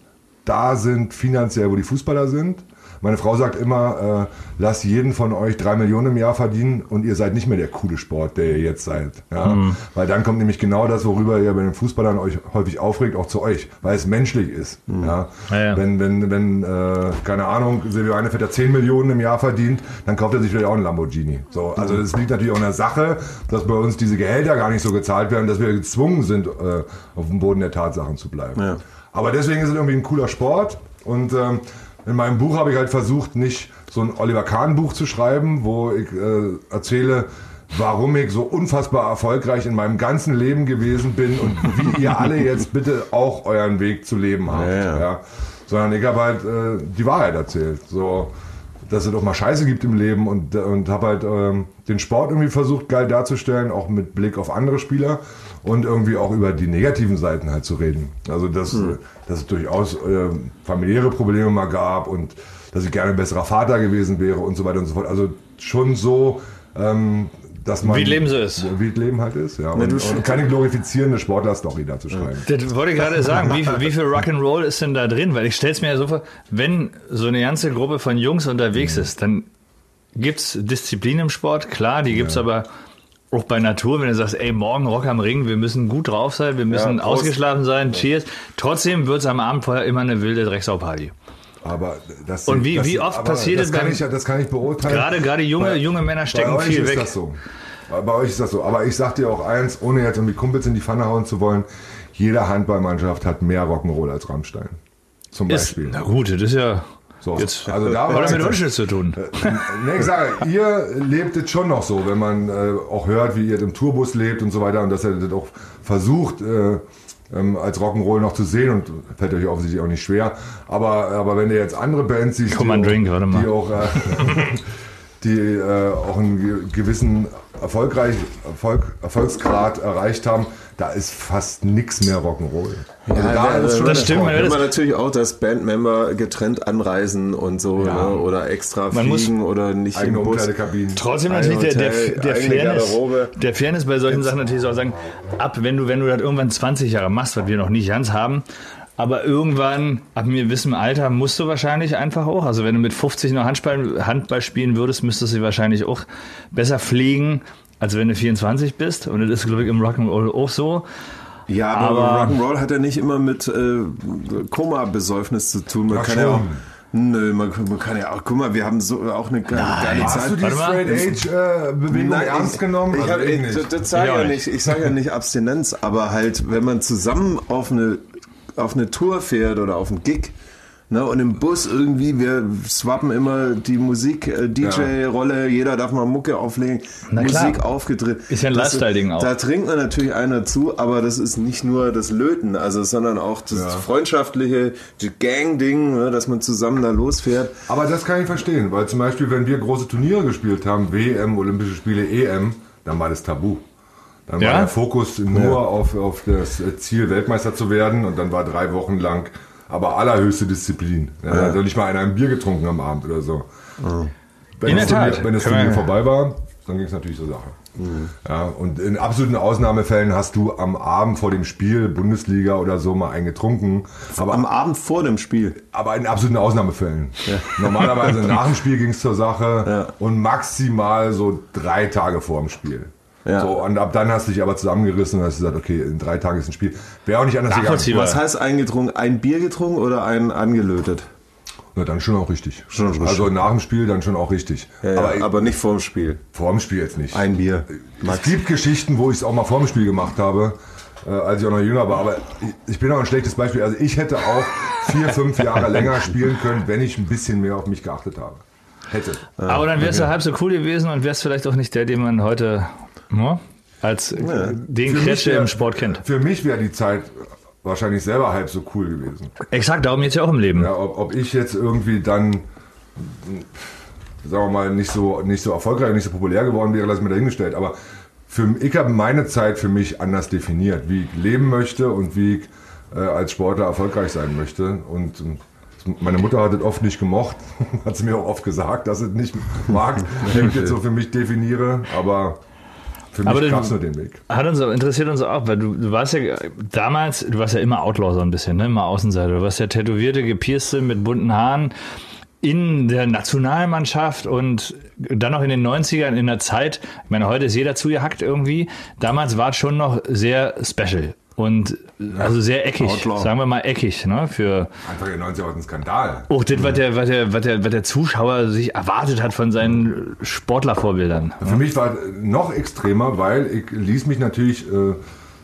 da sind finanziell, wo die Fußballer sind. Meine Frau sagt immer, äh, lasst jeden von euch drei Millionen im Jahr verdienen und ihr seid nicht mehr der coole Sport, der ihr jetzt seid. Ja? Mhm. Weil dann kommt nämlich genau das, worüber ihr bei den Fußballern euch häufig aufregt, auch zu euch, weil es menschlich ist. Mhm. Ja? Ja. Wenn, wenn, wenn äh, keine Ahnung, Silvio Einevetter 10 Millionen im Jahr verdient, dann kauft er sich vielleicht auch einen Lamborghini. So, also es liegt natürlich auch in der Sache, dass bei uns diese Gehälter gar nicht so gezahlt werden, dass wir gezwungen sind, äh, auf dem Boden der Tatsachen zu bleiben. Ja. Aber deswegen ist es irgendwie ein cooler Sport und ähm, in meinem Buch habe ich halt versucht, nicht so ein Oliver Kahn Buch zu schreiben, wo ich äh, erzähle, warum ich so unfassbar erfolgreich in meinem ganzen Leben gewesen bin und wie ihr alle jetzt bitte auch euren Weg zu leben habt. Ja, ja. Ja. Sondern ich habe halt äh, die Wahrheit erzählt. So, dass es doch mal Scheiße gibt im Leben und, und habe halt ähm, den Sport irgendwie versucht geil darzustellen, auch mit Blick auf andere Spieler und irgendwie auch über die negativen Seiten halt zu reden. Also dass, Hm. dass es durchaus äh, familiäre Probleme mal gab und dass ich gerne ein besserer Vater gewesen wäre und so weiter und so fort. Also schon so, ähm, dass man... Wie Leben so ist. Wie das Leben halt ist, ja. Und, und keine glorifizierende Sportler-Story da zu schreiben. Das wollte ich gerade sagen. Wie, viel- wie viel Rock'n'Roll ist denn da drin? Weil ich stell's mir ja so vor, wenn so eine ganze Gruppe von Jungs unterwegs Mhm. ist, dann gibt's Disziplin im Sport, klar, die gibt's aber auch bei Natur, wenn du sagst, ey, morgen Rock am Ring, wir müssen gut drauf sein, wir müssen Ja, ausgeschlafen sein, cheers. Trotzdem wird's am Abend vorher immer eine wilde Drecksau-Party. Aber das, Und wie- das, wie oft passiert das es kann beim- ich, Das kann ich beurteilen. Gerade, gerade junge, Bei- junge Männer stecken bei euch viel ist weg. das so. Bei euch ist das so. Aber ich sag dir auch eins, ohne jetzt irgendwie Kumpels in die Pfanne hauen zu wollen, jede Handballmannschaft hat mehr Rock'n'Roll als Rammstein. Zum Ist, Beispiel. na gut, das ist ja So. jetzt Also da hat mit jetzt- Unschuld zu tun. Nee, ich sage, ihr lebt es schon noch so, wenn man äh, auch hört, wie ihr im Tourbus lebt und so weiter und dass ihr das auch versucht, äh, ähm, als Rock'n'Roll noch zu sehen und fällt euch offensichtlich auch nicht schwer. Aber, aber wenn ihr jetzt andere Bands siehst, Komm die, auch, Drink, mal. die auch, äh, die äh, auch einen ge- gewissen erfolgreich, Erfolg, Erfolgsgrad erreicht haben, da ist fast nichts mehr Rock'n'Roll. Also da ist schon das der stimmt, man natürlich auch, dass Bandmember getrennt anreisen und so, Ja. ne? oder extra Man muss- fliegen oder nicht eigene im Bus. Trotzdem Ein natürlich der, der, Hotel, der, eigene Fairness, der Fairness bei solchen Sachen natürlich auch sagen, ab wenn du, wenn du das irgendwann 20 Jahre machst, was wir noch nicht ganz haben, aber irgendwann, ab einem gewissen Alter, musst du wahrscheinlich einfach auch, also wenn du mit 50 noch Handball, Handball spielen würdest, müsstest du wahrscheinlich auch besser pflegen, als wenn du 24 bist. Und das ist, glaube ich, im Rock'n'Roll auch so. Ja, aber, Aber- Rock'n'Roll hat ja nicht immer mit äh, Koma-Besäufnis zu tun. Man kann ja auch. schon. Nö, man, man kann ja auch, guck mal, wir haben so auch eine geile, geile Hast Zeit. du die Warte mal. Straight Age äh, Bewegung Nein, ernst ich, genommen? Ich, Also ich ich, nicht. das, das sage Ich auch ja nicht. nicht. Ich sage ja nicht Abstinenz, aber halt, wenn man zusammen auf eine, auf eine Tour fährt oder auf einen Gig, ne, und im Bus irgendwie, wir swappen immer die Musik, äh, DJ-Rolle, jeder darf mal Mucke auflegen, Na klar. Musik aufgedreht. Ist ja ein Lifestyle-Ding auch. Da trinkt man natürlich einer zu, aber das ist nicht nur das Löten, also, sondern auch das Ja. freundschaftliche Gang-Ding, ne, dass man zusammen da losfährt. Aber das kann ich verstehen, weil zum Beispiel, wenn wir große Turniere gespielt haben, WM, Olympische Spiele, EM, dann war das Tabu. Dann Ja? war der Fokus nur auf, auf das Ziel, Weltmeister zu werden und dann war drei Wochen lang aber allerhöchste Disziplin. Ja, Also nicht mal einer ein Bier getrunken am Abend oder so. Wenn In das der Tat. Turnier, wenn das Turnier vorbei war, dann ging es natürlich zur Sache. Ja, und in absoluten Ausnahmefällen hast du am Abend vor dem Spiel, Bundesliga oder so, mal einen getrunken. Aber am Abend vor dem Spiel. Aber in absoluten Ausnahmefällen. Normalerweise nach dem Spiel ging es zur Sache Ja. und maximal so drei Tage vor dem Spiel. Ja. So, und ab dann hast du dich aber zusammengerissen und hast gesagt, okay, in drei Tagen ist ein Spiel. Wäre auch nicht anders gegangen. Was heißt eingetrunken? Ein Bier getrunken oder ein angelötet? Na, dann schon auch richtig. Schon richtig. Also nach dem Spiel dann schon auch richtig. Ja, ja, aber, aber, nicht vor dem Spiel. vor dem Spiel jetzt nicht. Ein Bier. Es gibt Geschichten, wo ich es auch mal vor dem Spiel gemacht habe, äh, als ich auch noch jünger war. Aber ich, ich bin auch ein schlechtes Beispiel. Also ich hätte auch vier, fünf Jahre länger spielen können, wenn ich ein bisschen mehr auf mich geachtet habe. Hätte. Aber dann wärst du halb so cool gewesen und wärst vielleicht auch nicht der, den man heute ne, als äh, den Für mich Kretsche im Sport kennt. Für mich wäre die Zeit wahrscheinlich selber halb so cool gewesen. Exakt, darum geht's ja auch im Leben. Ja, ob, ob ich jetzt irgendwie dann, sagen wir mal, nicht so, nicht so erfolgreich, nicht so populär geworden wäre, lass mir dahingestellt. Aber für, ich habe meine Zeit für mich anders definiert, wie ich leben möchte und wie ich äh, als Sportler erfolgreich sein möchte. Und meine Mutter hat es oft nicht gemocht, hat sie mir auch oft gesagt, dass sie es nicht mag, wenn ich jetzt so für mich definiere. Aber für Aber mich gab es nur den Weg. Hat uns auch, interessiert uns auch, weil du, du warst ja damals, du warst ja immer Outlaw so ein bisschen, ne? immer Außenseiter. Du warst ja tätowierte, gepierste mit bunten Haaren in der Nationalmannschaft und dann noch in den 90ern in der Zeit, ich meine, heute ist jeder zugehackt irgendwie. Damals war es schon noch sehr special und also sehr eckig, Outlaw. sagen wir mal eckig, ne? Für Anfang der 90er war ein Skandal. auch das, was der, was, der, was, der, was der Zuschauer sich erwartet hat von seinen Sportlervorbildern. Für mich war es noch extremer, weil ich ließ mich natürlich äh,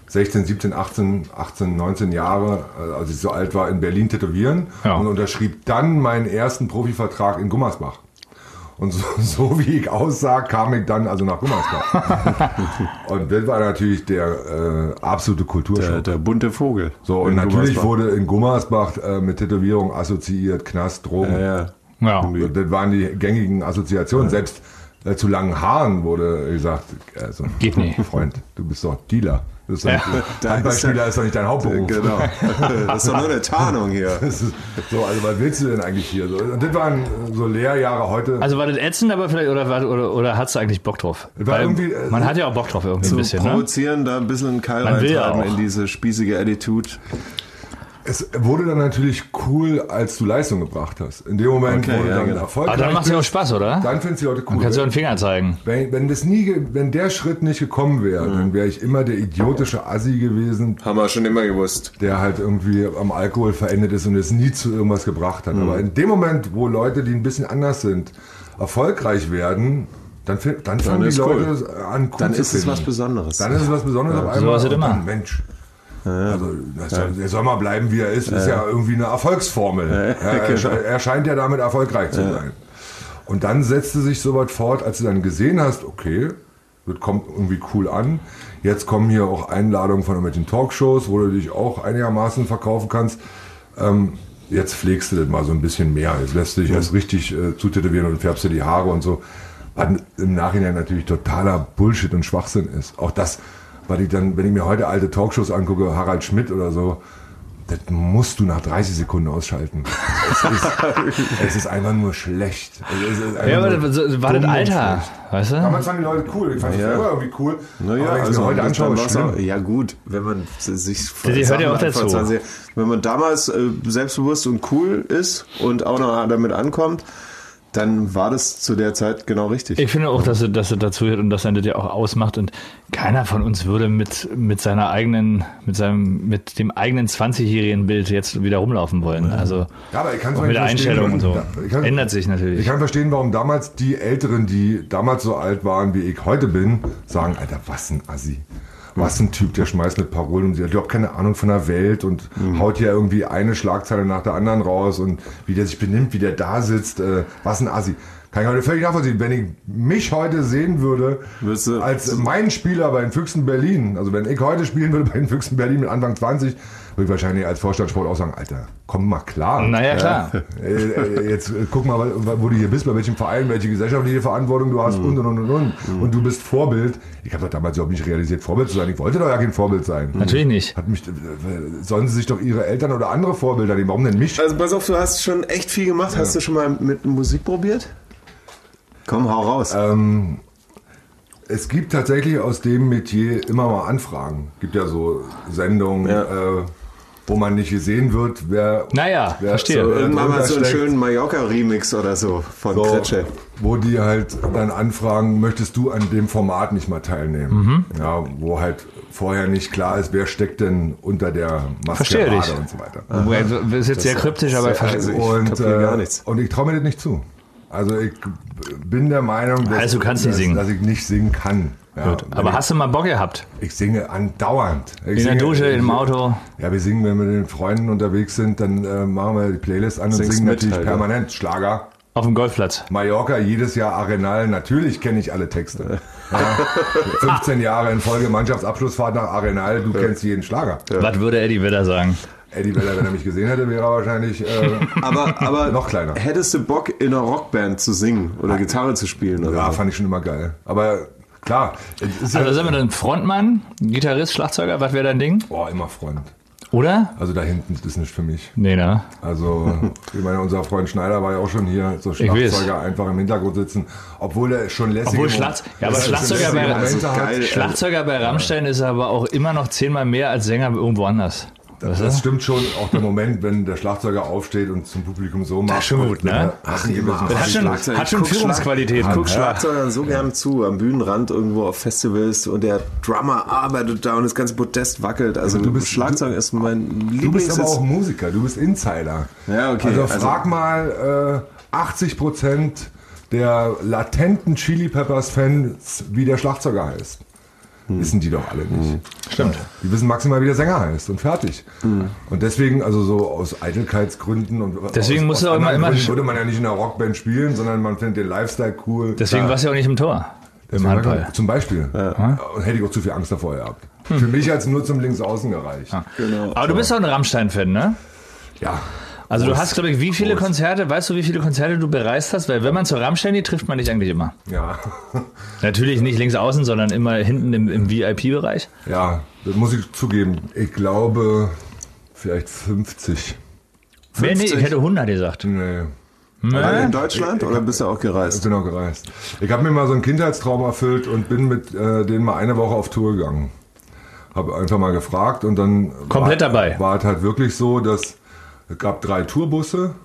16, 17, 18, 18, 19 Jahre, äh, als ich so alt war, in Berlin tätowieren Ja. und unterschrieb dann meinen ersten Profivertrag in Gummersbach. Und so, so wie ich aussah, kam ich dann also nach Gummersbach. und das war natürlich der äh, absolute Der, Kulturschock. der bunte Vogel. So, und natürlich wurde in Gummersbach äh, mit Tätowierung assoziiert, Knast, Drogen. Ja, ja. Ja. Und Das waren die gängigen Assoziationen. Selbst äh, zu langen Haaren wurde gesagt, also, Geht nicht. Freund, du bist doch Dealer. Bist doch Ja. Handballspieler ist ist doch nicht dein Hauptberuf. Genau. Das ist doch nur eine Tarnung hier. Das ist, so, also was willst du denn eigentlich hier? Und das waren so Lehrjahre heute. Also war das ätzend, aber vielleicht, oder, war- oder, oder hast du eigentlich Bock drauf? War Weil irgendwie, äh, man hat ja auch Bock drauf irgendwie ein bisschen, ne? provozieren, da ein bisschen einen Keil Man will ja reintreiben auch. in diese spießige Attitude. Es wurde dann natürlich cool, als du Leistung gebracht hast. In dem Moment, Okay, wo du ja, dann genau. erfolgreich Aber dann macht es ja auch Spaß, oder? Dann findest du die Leute cool. Dann kannst du einen Finger zeigen. Wenn, wenn, das nie, ge- wenn der Schritt nicht gekommen wäre, dann wäre ich immer der idiotische Assi gewesen, Haben wir schon immer gewusst. der halt irgendwie am Alkohol verendet ist und es nie zu irgendwas gebracht hat. Aber in dem Moment, wo Leute, die ein bisschen anders sind, erfolgreich werden, dann, dann fangen die Leute cool. an, cool Dann zu ist es finden. was Besonderes. Dann ist es was Besonderes auf so einmal. es und immer. Dann, Mensch. Also, soll, der soll mal bleiben, wie er ist, ist ja irgendwie eine Erfolgsformel. Ja, er, genau. er scheint ja damit erfolgreich zu sein. Und dann setzte sich so weit fort, als du dann gesehen hast, okay, das kommt irgendwie cool an. Jetzt kommen hier auch Einladungen von irgendwelchen Talkshows, wo du dich auch einigermaßen verkaufen kannst. Ähm, jetzt pflegst du das mal so ein bisschen mehr. Jetzt lässt du dich erst richtig äh, zutätowieren und färbst dir die Haare und so. Was im Nachhinein natürlich totaler Bullshit und Schwachsinn ist. Auch das, weil ich dann, wenn ich mir heute alte Talkshows angucke, Harald Schmidt oder so, das musst du nach 30 Sekunden ausschalten. Es ist, es ist einfach nur schlecht. Es ist einfach Ja, aber nur das so- war das Alter, weißt du? Damals fanden die Leute cool. Ich fand Ja. selber irgendwie cool. Naja, aber also heute das anschaue, auch- Ja gut, wenn man sich Die hört ja auch dazu. 20 wenn man damals äh, selbstbewusst und cool ist und auch noch damit ankommt, dann war das zu der Zeit genau richtig. Ich finde auch, dass er, dass er dazu hört und dass er das ja auch ausmacht und keiner von uns würde mit, mit seiner eigenen, mit seinem, mit dem eigenen 20-jährigen Bild jetzt wieder rumlaufen wollen. Also Ja, aber ich kann auch mit der Einstellung und so. Kann, Ändert sich natürlich. Ich kann verstehen, warum damals die Älteren, die damals so alt waren, wie ich heute bin, sagen, Alter, was ein Assi. Was ein Typ, der schmeißt mit Parolen sich. Der hat überhaupt keine Ahnung von der Welt und haut hier irgendwie eine Schlagzeile nach der anderen raus und wie der sich benimmt, wie der da sitzt. Äh, was ein Assi. Kann ich heute völlig nachvollziehen. Wenn ich mich heute sehen würde, als mein Spieler bei den Füchsen Berlin, also wenn ich heute spielen würde bei den Füchsen Berlin mit Anfang 20, würde ich wahrscheinlich als Vorstandssport auch sagen, Alter, komm mal klar. naja, klar. Äh, äh, jetzt äh, guck mal, wo du hier bist, bei welchem Verein, welche gesellschaftliche Verantwortung du hast und und und und und. Und du bist Vorbild. Ich habe doch damals überhaupt nicht realisiert, Vorbild zu sein. Ich wollte doch ja kein Vorbild sein. Natürlich nicht. Hat mich, äh, sollen sie sich doch ihre Eltern oder andere Vorbilder nehmen? Warum denn mich? Also pass auf, du hast schon echt viel gemacht. Hast du schon mal mit Musik probiert? Komm, hau raus. Ähm, Es gibt tatsächlich aus dem Metier immer mal Anfragen. Gibt ja so Sendungen, Ja. Äh, wo man nicht gesehen wird, wer. Naja, wer verstehe. so Irgendwann mal so einen schönen Mallorca-Remix oder so von So, Kretsche. wo die halt dann anfragen, möchtest du an dem Format nicht mal teilnehmen? Mhm. Ja, wo halt vorher nicht klar ist, wer steckt denn unter der Verstehe dich. und so weiter. Wobei, Das ist jetzt sehr kryptisch, aber sehr- verstehe. also ich und, kapiere gar nichts. und ich traue mir das nicht zu. Also ich bin der Meinung, dass, Also dass, dass ich nicht singen kann. Ja, Aber hast du mal Bock gehabt? ich singe andauernd. Ich In der singe- Dusche, im Auto? Ja, wir singen, wenn wir mit den Freunden unterwegs sind, dann äh, machen wir die Playlist an und Singst singen mit natürlich halt, ja. permanent Schlager. Auf dem Golfplatz. Mallorca jedes Jahr Arenal, natürlich kenne ich alle Texte. Ja, 15 Jahre in Folge Mannschaftsabschlussfahrt nach Arenal, du kennst jeden Schlager. Was würde Eddie Vedder sagen? Eddie Weller, wenn er mich gesehen hätte, wäre er wahrscheinlich äh, Aber, aber Noch kleiner. hättest du Bock, in einer Rockband zu singen oder Gitarre zu spielen? Oder ja, so? fand ich schon immer geil. Aber klar, Also ja, sind wir dann Frontmann, Gitarrist, Schlagzeuger, was wäre dein Ding? boah, immer Freund. Oder? Also da hinten ist das nicht für mich. Nee, ne? Also, ich meine, unser Freund Schneider war ja auch schon hier, so. Schlagzeuger einfach im Hintergrund sitzen, obwohl er schon lässig Obwohl Schlagz- ja, aber Schlagzeuger bei- Also. Schlagzeuger bei Rammstein ist aber auch immer noch zehnmal mehr als Sänger irgendwo anders. Du? Das stimmt schon, auch der Moment, wenn der Schlagzeuger aufsteht und zum Publikum so macht. ist schon gut, ne? Ach, immer. Das hat schon, Schlagzeug. hat schon Guck, Führungsqualität. Guck Ja. Schlagzeugern so gern zu, am Bühnenrand irgendwo auf Festivals und der Drummer arbeitet da und das ganze Podest wackelt. Also du bist- Schlagzeug ist mein Du bist aber auch Lieblings... Musiker, du bist Insider. Ja, okay, Also also- frag mal äh, 80 Prozent der latenten Chili Peppers Fans, wie der Schlagzeuger heißt. Hm. Wissen die doch alle nicht. Stimmt. Die wissen maximal, wie der Sänger heißt und fertig. Hm. Und deswegen, also so aus Eitelkeitsgründen und Deswegen aus, musst du aus auch immer- immer- Gründen würde man ja nicht in einer Rockband spielen, sondern man findet den Lifestyle cool. Deswegen Ja. warst du ja auch nicht im Tor. Im Handball. Zum Beispiel. Und hätte ich auch zu viel Angst davor gehabt. Für mich hat es nur zum Linksaußen gereicht. Genau. Aber du bist auch ein Rammstein-Fan, ne? Ja. Also du Groß. hast, glaube ich, wie viele Konzerte, weißt du, wie viele Konzerte du bereist hast? Weil wenn man zu Rammstein geht, trifft man dich eigentlich immer. Ja. Natürlich nicht links außen, sondern immer hinten im, im VIP-Bereich. Ja, das muss ich zugeben. Ich glaube, vielleicht 50. Nee, nee, 50? ich hätte 100 gesagt. Nee. Alle in Nee? Deutschland oder bist du auch Ich gereist? bin auch gereist. Ich habe mir mal so einen Kindheitstraum erfüllt und bin mit äh, denen mal eine Woche auf Tour gegangen. Habe einfach mal gefragt und dann Komplett war, dabei? War es halt wirklich so, dass es gab drei Tourbusse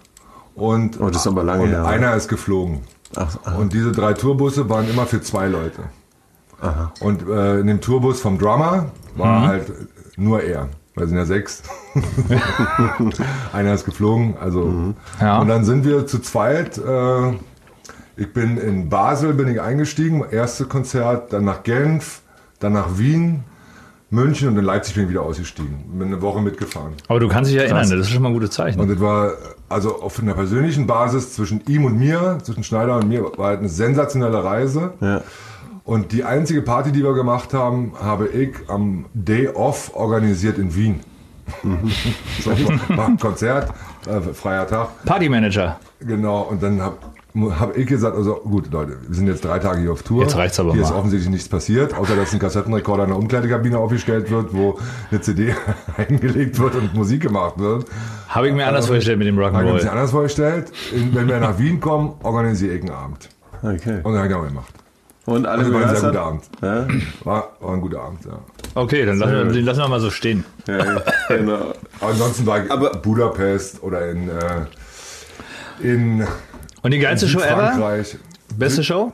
und, Oh, das ist aber lange und her. einer ist geflogen. Ach, ach. Und diese drei Tourbusse waren immer für zwei Leute. Und äh, in dem Tourbus vom Drummer Mhm. war halt nur er. Wir sind ja sechs. Einer ist geflogen. Also Mhm. Ja. und dann sind wir zu zweit. Äh, ich bin in Basel bin ich eingestiegen, erste Konzert, dann nach Genf, dann nach Wien, München und in Leipzig bin ich wieder ausgestiegen. Bin eine Woche mitgefahren. Aber du kannst dich erinnern, das ist schon mal ein gutes Zeichen. Und das war also auf einer persönlichen Basis zwischen ihm und mir, zwischen Schneider und mir, war halt eine sensationelle Reise. Ja. Und die einzige Party, die wir gemacht haben, habe ich am Day Off organisiert in Wien. so, war ein Konzert, äh, freier Tag, Partymanager. genau. Und dann habe hab ich gesagt, also gut, Leute, wir sind jetzt drei Tage hier auf Tour. Jetzt reicht's aber Hier mal. ist offensichtlich nichts passiert, außer dass ein Kassettenrekorder in der Umkleidekabine aufgestellt wird, wo eine CD eingelegt wird und Musik gemacht wird. Habe ich mir anders vorgestellt mit dem Habe ich mir Rock'n'Roll. anders vorgestellt. Wenn wir nach Wien kommen, organisiere ich einen Abend. Okay. Und dann habe ich auch gemacht. Und alle Das war ein sehr guter Abend. Ja? War, war ein guter Abend, ja. Okay, dann lassen wir, den lassen wir mal so stehen. Ja, genau. Ansonsten war ich Aber- Budapest oder in, äh, in Und die geilste Show ever? Beste Show?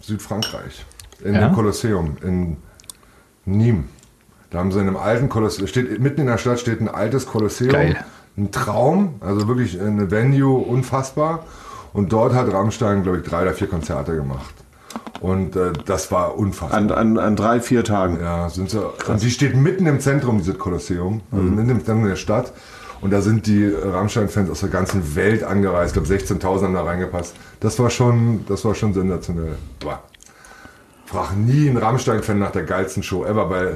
Südfrankreich. In Ja? dem Kolosseum in Nîmes. Da haben sie in einem alten Kolosseum, steht, mitten in der Stadt steht ein altes Kolosseum. Geil. Ein Traum, also wirklich eine Venue, unfassbar. Und dort hat Rammstein, glaube ich, drei oder vier Konzerte gemacht. Und äh, das war unfassbar. An, an, an drei, vier Tagen. Ja, sind sie. Und die steht mitten im Zentrum, dieses Kolosseum, also mitten im Zentrum der Stadt. Und da sind die Rammstein-Fans aus der ganzen Welt angereist. Ich glaube, 16.000 haben da reingepasst. Das war schon, das war schon sensationell. Boah. Frag nie einen Rammstein-Fan nach der geilsten Show ever, weil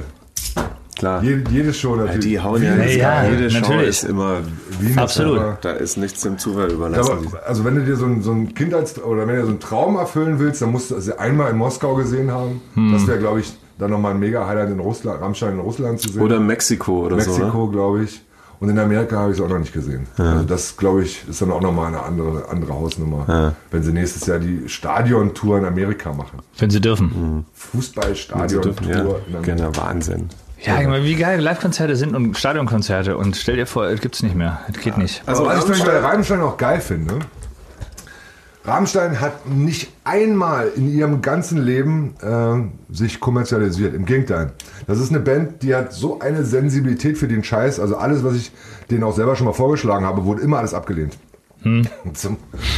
Klar. jede, jede Show natürlich. Die hauen ja, Ja, jede Show natürlich. ist immer, ist Absolut. aber- da ist nichts dem Zufall überlassen. aber, also wenn du dir so ein, so ein Kindheits- oder wenn du so einen Traum erfüllen willst, dann musst du sie einmal in Moskau gesehen haben. Hm. Das wäre, glaube ich, dann nochmal ein mega Highlight in Russland, Rammstein in Russland zu sehen. Oder Mexiko oder so. Mexiko, glaube ich. Und in Amerika habe ich es auch noch nicht gesehen. Also das, glaube ich, ist dann auch nochmal eine andere, andere Hausnummer, wenn sie nächstes Jahr die Stadiontour in Amerika machen. Wenn sie dürfen. Fußball-Stadiontour Ja, in Amerika. genau, Wahnsinn. Ja, meine, wie geil Live-Konzerte sind und Stadionkonzerte. Und stell dir vor, es gibt's nicht mehr. Es geht nicht. Also, Also was ich bei Rammstein auch geil finde, Rammstein hat nicht einmal in ihrem ganzen Leben äh, sich kommerzialisiert. Im Gegenteil. Das ist eine Band, die hat so eine Sensibilität für den Scheiß. Also alles, was ich denen auch selber schon mal vorgeschlagen habe, wurde immer alles abgelehnt. Zum,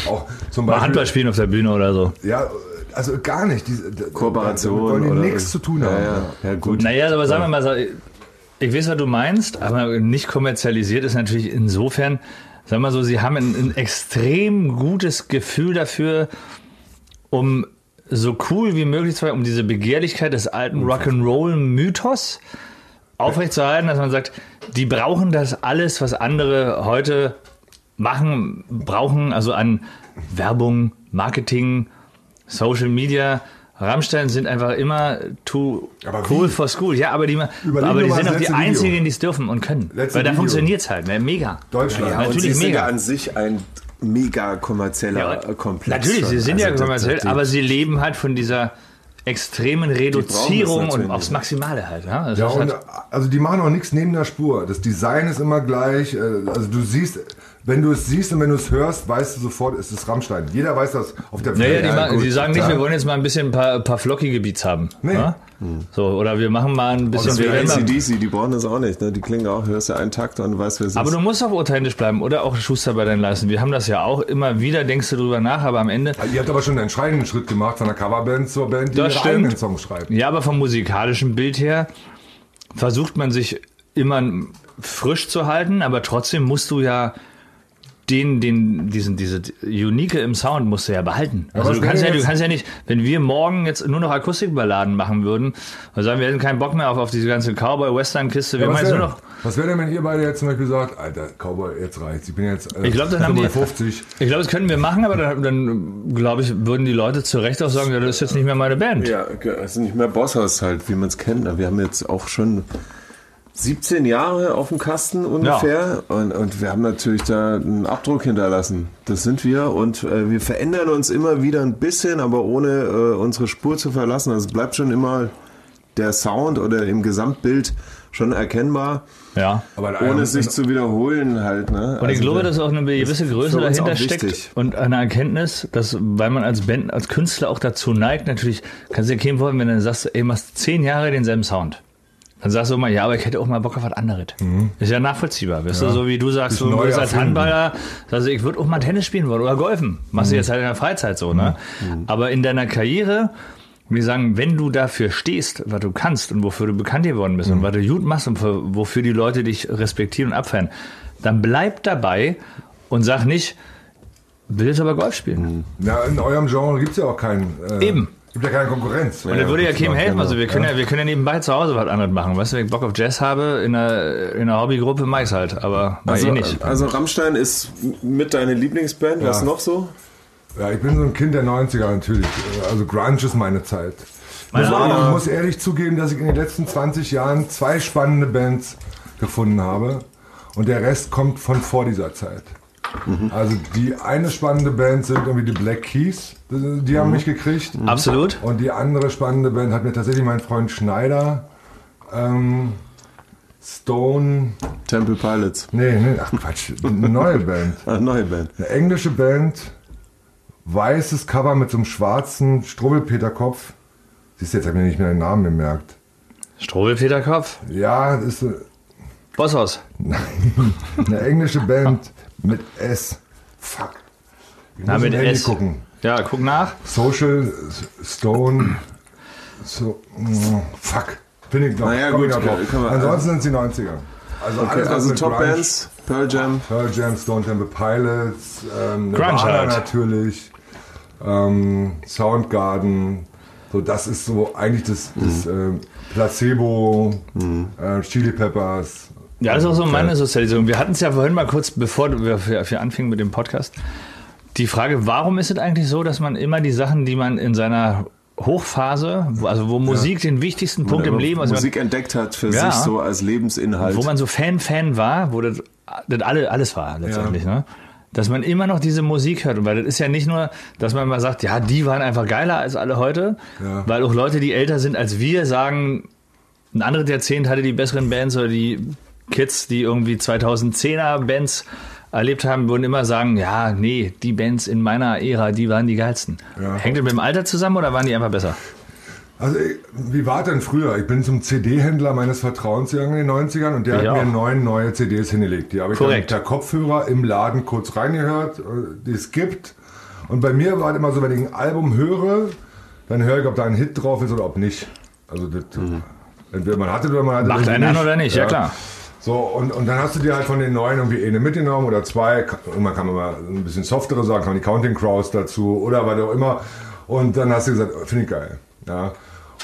auch zum Mal Beispiel, Handball spielen auf der Bühne oder so. Ja, also gar nicht. Diese, Kooperation wollen die oder nichts zu tun haben. Ja, ja, ja gut. Naja, aber sagen wir mal, so, ich weiß, was du meinst, aber nicht kommerzialisiert ist natürlich insofern, sagen wir mal so, sie haben ein, ein extrem gutes Gefühl dafür, um so cool wie möglich zu sein, um diese Begehrlichkeit des alten Rock'n'Roll-Mythos aufrechtzuerhalten, dass man sagt, die brauchen das alles, was andere heute machen, brauchen, also an Werbung, Marketing, Social Media. Rammstein sind einfach immer too Aber cool wie? for school. Ja, aber die, aber die sind auch die Video. einzigen, die es dürfen und können. Letzte Weil da funktioniert es halt. Ne? Mega. Deutschland. Ja, und natürlich sie sind mega. ja an sich ein mega kommerzieller Ja, äh, Komplex. natürlich, sie sind ja Also, kommerziell, das- aber sie leben halt von dieser extremen Reduzierung und aufs Maximale halt. Ja, das Ja, und, halt, also die machen auch nichts neben der Spur. Das Design ist immer gleich. äh, Also du siehst, wenn du es siehst und wenn du es hörst, weißt du sofort, es ist Rammstein. Jeder weiß das auf der naja, die, Ja, ma- gut, die sagen nicht, wir wollen jetzt mal ein bisschen ein paar, paar flockige Beats haben. Nee. Ja? So, oder wir machen mal ein bisschen. Mal, ACDC, die brauchen das auch nicht. Ne? Die klingen auch, hörst du einen Takt und weißt, wer es ist. aber du musst auch authentisch bleiben oder auch Schuster bei deinen Leisten. Wir haben das ja auch immer wieder, denkst du drüber nach, aber am Ende. Ihr habt aber schon einen entscheidenden Schritt gemacht von der Coverband zur Band, die Das ihre stimmt. eigenen Songs schreibt. Ja, aber vom musikalischen Bild her versucht man sich immer frisch zu halten, aber trotzdem musst du ja den, den, diesen, diese Unique im Sound musst du ja behalten. Also du kannst ja, du kannst ja nicht, wenn wir morgen jetzt nur noch Akustikballaden machen würden, und sagen, wir hätten keinen Bock mehr auf, auf diese ganze Cowboy-Western-Kiste, Ja, was wäre was wär denn, wenn ihr beide jetzt zum Beispiel sagt, Alter, Cowboy, jetzt reicht's. Ich bin jetzt äh, Ich glaub, dann haben die- 55. ich glaube, das könnten wir machen, aber dann, dann glaube ich, würden die Leute zu Recht auch sagen, das ist jetzt nicht mehr meine Band. Ja, es ist nicht mehr Bosshaus halt, wie man es kennt. Wir haben jetzt auch schon 17 Jahre auf dem Kasten ungefähr und, und wir haben natürlich da einen Abdruck hinterlassen. Das sind wir und äh, wir verändern uns immer wieder ein bisschen, aber ohne äh, unsere Spur zu verlassen. Also es bleibt schon immer der Sound oder im Gesamtbild schon erkennbar, Ja. Aber ohne sich zu wiederholen halt. Ne? Und ich Also glaube, wir- dass auch eine gewisse Größe dahinter steckt und eine Erkenntnis, dass, weil man als Band, als Künstler auch dazu neigt, natürlich, kannst du dir keinem wollen, wenn du sagst, ey, machst zehn Jahre denselben Sound. Dann sagst du immer, ja, aber ich hätte auch mal Bock auf was anderes. Ist ja nachvollziehbar. Weißt du, so wie du sagst, du bist als. Handballer, also ich würde auch mal Tennis spielen wollen oder golfen. Machst du jetzt halt in der Freizeit so, ne? Aber in deiner Karriere, wir sagen, wenn du dafür stehst, was du kannst und wofür du bekannt geworden bist und was du gut machst und für, wofür die Leute dich respektieren und abfeiern, dann bleib dabei und sag nicht, will jetzt aber Golf spielen. Ja, in eurem Genre gibt's ja auch keinen. Äh, Eben. Gibt ja keine Konkurrenz. Und das würde ja keinem helfen. genau. Also wir können ja, wir können ja nebenbei zu Hause was anderes machen. Weißt du, wenn ich Bock auf Jazz habe, in einer, in einer Hobbygruppe mach ich's halt, aber also, eh nicht. also Rammstein ist mit deine Lieblingsband. Was Ja. noch so? Ja, ich bin so ein Kind der 90er natürlich. Also Grunge ist meine Zeit. Ich muss, Meine auch- ich muss ehrlich zugeben, dass ich in den letzten 20 Jahren zwei spannende Bands gefunden habe. Und der Rest kommt von vor dieser Zeit. Also die eine spannende Band sind irgendwie die Black Keys. Die haben mich gekriegt. Absolut. Und die andere spannende Band hat mir tatsächlich mein Freund Schneider, ähm, Stone, Temple Pilots. nee, nee, ach Quatsch, eine neue Band. Ah, neue Band. Eine englische Band, weißes Cover mit so einem schwarzen Struwwelpeterkopf. Siehst du, jetzt habe ich mir nicht mehr den Namen gemerkt. Strobel Peterkopf, Ja, das ist Bosshaus. eine englische Band mit S. Fuck. Ich Na, muss mit S. gucken. Ja, guck nach. Social Stone. So, mm, fuck. Finde ich noch. Na ja, komm ich gut, noch drauf. kann man- Ansonsten sind es die 90er. Also, Okay, alles, was also Top Grunge- Bands, Pearl Jam. Pearl Jam, Stone Temple Pilots, ähm, Grunge Nirvana halt. natürlich, ähm, Soundgarden. So, das ist so eigentlich das, das ähm, Placebo, äh, Chili Peppers. Ja, das ist auch so meine Sozialisierung. Wir hatten es ja vorhin mal kurz, bevor wir, wir anfingen mit dem Podcast, die Frage, warum ist es eigentlich so, dass man immer die Sachen, die man in seiner Hochphase, also wo Musik den wichtigsten Punkt im Leben, also Musik entdeckt hat für Ja. sich so als Lebensinhalt. wo man so Fan-Fan war, wo das, das alle, alles war letztendlich, ne? Dass man immer noch diese Musik hört. Weil das ist ja nicht nur, dass man mal sagt, ja, die waren einfach geiler als alle heute, Ja. weil auch Leute, die älter sind als wir, sagen, ein anderes Jahrzehnt hatte die besseren Bands oder die Kids, die irgendwie 2010er Bands erlebt haben, würden immer sagen, ja, nee, die Bands in meiner Ära, die waren die geilsten. Ja. Hängt das mit dem Alter zusammen oder waren die einfach besser? Also, wie war denn früher? Ich bin zum CD-Händler meines Vertrauens gegangen in den 90ern und der Ich hat mir auch. neun neue CDs hingelegt. Die habe ich Korrekt. mit der Kopfhörer im Laden kurz reingehört, die skippt. Und bei mir war es immer so, wenn ich ein Album höre, dann höre ich, ob da ein Hit drauf ist oder ob nicht. Also, das, entweder man hatte oder man hatte Macht einen an oder nicht, ja, klar. So, und, und dann hast du dir halt von den neuen irgendwie eine mitgenommen oder zwei. Und man kann mal ein bisschen softere sagen, kann die Counting Crows dazu oder was auch immer. Und dann hast du gesagt, oh, finde ich geil. Ja.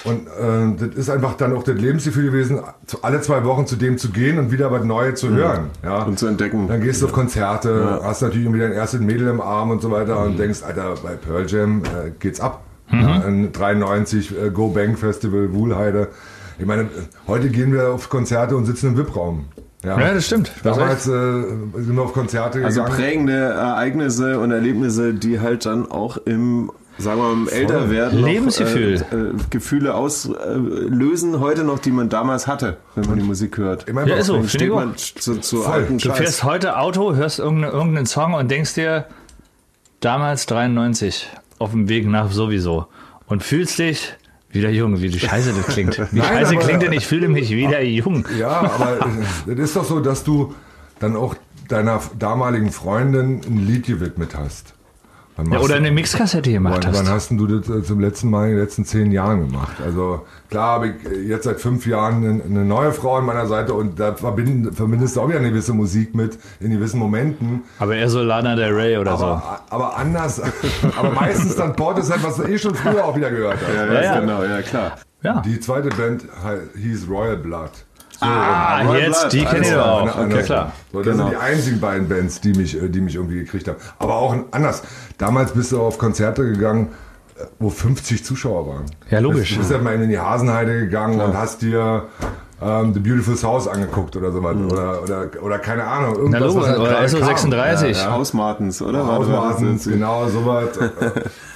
Und äh, das ist einfach dann auch das Lebensgefühl gewesen, alle zwei Wochen zu dem zu gehen und wieder was Neues zu hören. Ja. Und zu entdecken. Dann gehst du auf Konzerte, hast natürlich irgendwie dein erstes Mädel im Arm und so weiter und denkst, Alter, bei Pearl Jam äh, geht's ab. Ja, in 93 äh, Go Bang Festival, Wuhlheide. Ich meine, äh, heute gehen wir auf Konzerte und sitzen im VIP-Raum. Ja, das stimmt. Damals äh, sind wir auf Konzerte Also gegangen. prägende Ereignisse und Erlebnisse, die halt dann auch im, sagen wir mal, im Älterwerden Lebensgefühl. Noch, äh, äh, Gefühle auslösen heute noch, die man damals hatte, wenn man die Musik hört. Ich meine, Ja, ist so. Steht man zu, zu alten Du Scheiß. fährst heute Auto, hörst irgendeine, irgendeinen Song und denkst dir, damals 93, auf dem Weg nach sowieso. Und fühlst dich wieder jung, wie die Scheiße das klingt. Wie Nein, scheiße aber- klingt denn, ich fühle mich wieder jung. Ja, aber das ist doch so, dass du dann auch deiner damaligen Freundin ein Lied gewidmet hast. Wann Ja, oder du- eine Mixkassette gemacht Wann, wann hast. hast denn du das äh, zum letzten Mal in den letzten zehn Jahren gemacht? Also klar habe ich äh, jetzt seit fünf Jahren eine, eine neue Frau an meiner Seite und da verbinden, verbindest du auch wieder eine gewisse Musik mit in gewissen Momenten. Aber eher so Lana Del Rey oder so. Aber, aber anders, aber meistens dann Portishead, was du eh schon früher auch wieder gehört hast. ja, Ja, ja. genau, ja klar. Ja. Die zweite Band hieß Royal Blood. So, Ah, Royal jetzt, Blood, die kenne ich also, auch. Eine- Okay, anders. klar. So, das Genau. sind die einzigen beiden Bands, die mich, äh, die mich irgendwie gekriegt haben. Aber auch anders. Damals bist du auf Konzerte gegangen, äh, wo 50 Zuschauer waren. Ja, logisch. Du bist halt mal in die Hasenheide gegangen und hast dir ähm, The Beautiful South angeguckt oder sowas. Oder, oder, oder keine Ahnung. Mhm. Na Irgendwas, logisch, was halt oder gerade SO36. kam. Ja, ja. Hausmartens, oder? Das Hausmartens, genau, sowas.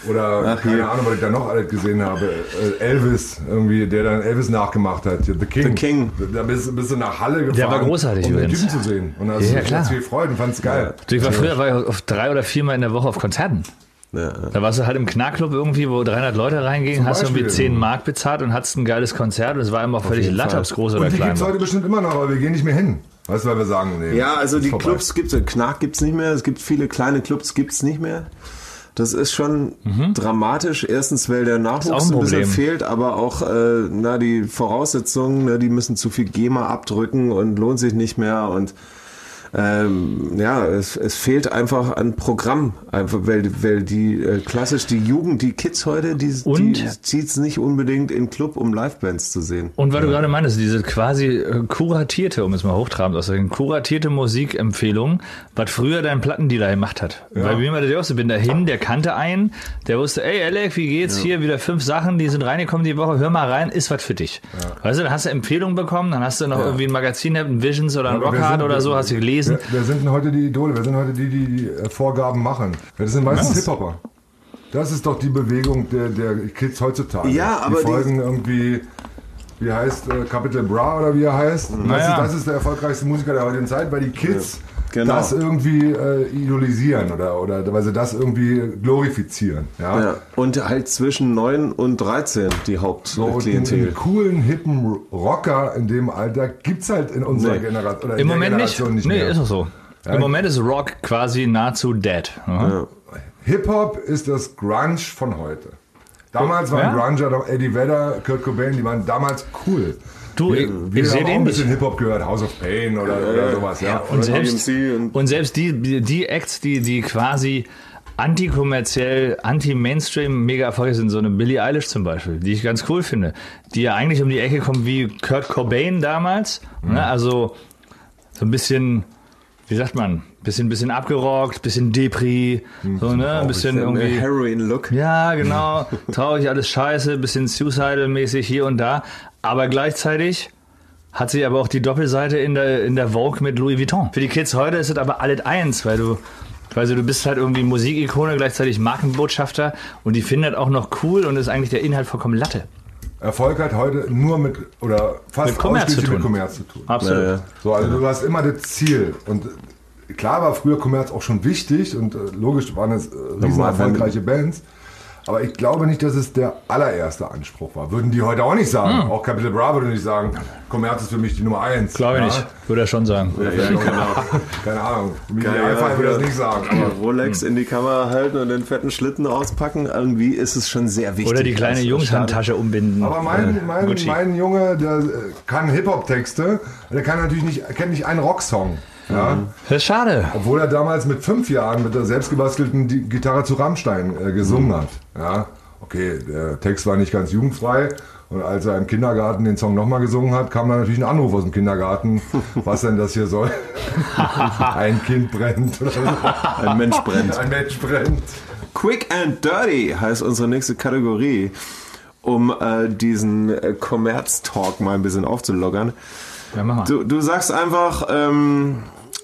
Oder Ach, keine hier. Ahnung, was ich da noch alles gesehen habe. Äh, Elvis, irgendwie, der dann Elvis nachgemacht hat. The King. The King. Da bist, bist du nach Halle gefahren, war großartig um den übrigens. Typen zu sehen. Und da hast Ja, du ja, klar. viel Freude und fand's geil. Du, Ich war früher war ich auf drei oder viermal in der Woche auf Konzerten. Ja. Da warst du halt im Knarrclub irgendwie, wo 300 Leute reingingen, Zum hast du irgendwie Beispiel. 10 Mark bezahlt und hattest ein geiles Konzert und es war immer auch völlig jeden latt, Fall. ob's groß oder Und die klein war. heute bestimmt immer noch, aber wir gehen nicht mehr hin. Weißt du, weil wir sagen, nee. Ja, also die vorbei. Clubs gibt's, Knark gibt's nicht mehr. Es gibt viele kleine Clubs, gibt's nicht mehr. Das ist schon dramatisch. Erstens, weil der Mhm. Nachwuchs ein ein bisschen fehlt, aber auch äh, na die Voraussetzungen, ne, die müssen zu viel GEMA abdrücken und lohnt sich nicht mehr und ähm, ja, es, es fehlt einfach an Programm, einfach weil, weil die äh, klassisch die Jugend, die Kids heute, die, die Und? zieht's nicht unbedingt in Club, um Livebands zu sehen. Und weil du gerade meintest, diese quasi äh, kuratierte, um es mal hochtrabend auszudrücken, kuratierte Musikempfehlung, was früher dein Plattendealer gemacht hat. Weil mir war das ja auch so, bin dahin, der kannte einen, der wusste, ey Alec, wie geht's? Hier wieder fünf Sachen, die sind reingekommen die Woche, hör mal rein, ist was für dich. Weißt du, dann hast du Empfehlungen bekommen, dann hast du noch irgendwie ein Magazin, ein Visions oder ein Rockhard oder so, hast du gelesen. Wer, wer sind denn heute die Idole? Wer sind heute die, die die äh, Vorgaben machen? Ja, Das sind meistens Hip-Hopper. Das ist doch die Bewegung der, der Kids heutzutage. Ja, aber die die- folgen irgendwie, wie heißt äh, Capital Bra oder wie er heißt. Das, Naja. ist, das ist der erfolgreichste Musiker der heutigen Zeit, weil die Kids genau. das irgendwie äh, idolisieren oder, oder weil sie das irgendwie glorifizieren. Ja? Ja. Und halt zwischen 9 und 13 die So, und einen, Hauptklientel. coolen, hippen Rocker in dem Alter gibt's halt in unserer Nee. Generation oder Im Moment nicht. Generation nicht, nee, mehr. ist auch so. Im Moment ist Rock quasi nahezu dead. Ja. Hip-Hop ist das Grunge von heute. Damals waren Ja? Grunger, Eddie Vedder, Kurt Cobain, die waren damals cool. Du, ich, Wir ich sehe haben auch ein bisschen Hip-Hop gehört, House of Pain oder, oder sowas. Ja. Und selbst, DMC und- und selbst die, die, Acts, die, die quasi antikommerziell, anti-Mainstream mega erfolgreich sind, so eine Billie Eilish zum Beispiel, die ich ganz cool finde, die ja eigentlich um die Ecke kommt wie Kurt Cobain damals, Mhm. ne? also so ein bisschen wie sagt man, bisschen, bisschen abgerockt, bisschen Depri, so, ne, ein bisschen irgendwie. Heroin-Look. Ja, genau. Traurig, alles scheiße, bisschen suicidal-mäßig hier und da. Aber gleichzeitig hat sie aber auch die Doppelseite in der, in der Vogue mit Louis Vuitton. Für die Kids heute ist es aber alles eins, weil du, also du bist halt irgendwie Musikikone, gleichzeitig Markenbotschafter und die findet auch noch cool und ist eigentlich der Inhalt vollkommen Latte. Erfolg hat heute nur mit, oder fast Mit Kommerz ausschließlich zu tun. mit Kommerz zu tun. Absolut. Ja, ja. So, also du hast immer das Ziel. Und äh, klar war früher Kommerz auch schon wichtig und äh, logisch waren es äh, riesen erfolgreiche Bands. Aber ich glaube nicht, dass es der allererste Anspruch war. Würden die heute auch nicht sagen. Auch Capital Bra würde nicht sagen, Kommerz ist für mich die Nummer eins. Glaube ich Ja? nicht. Würde er schon sagen. Ja, ja, genau. Keine Ahnung. Ja, würde das nicht sagen. Aber Rolex in die Kamera halten und den fetten Schlitten auspacken, irgendwie ist es schon sehr wichtig. Oder die kleine Jungshandtasche umbinden. Aber mein, mein, Gucci. mein Junge, der äh, kann Hip-Hop-Texte, der kann natürlich nicht, kennt nicht einen Rocksong. Ja? Das ist schade. Obwohl er damals mit fünf Jahren mit der selbstgebastelten Gitarre zu Rammstein äh, gesungen Mhm. hat. Ja? Okay, der Text war nicht ganz jugendfrei. Und als er im Kindergarten den Song nochmal gesungen hat, kam dann natürlich ein Anruf aus dem Kindergarten, was denn das hier soll. ein Kind brennt oder so. Ein Mensch brennt. Ein Mensch brennt. Quick and Dirty heißt unsere nächste Kategorie, um äh, diesen äh, Kommerz-Talk mal ein bisschen aufzulockern. Ja, mach mal. Du, du sagst einfach ähm,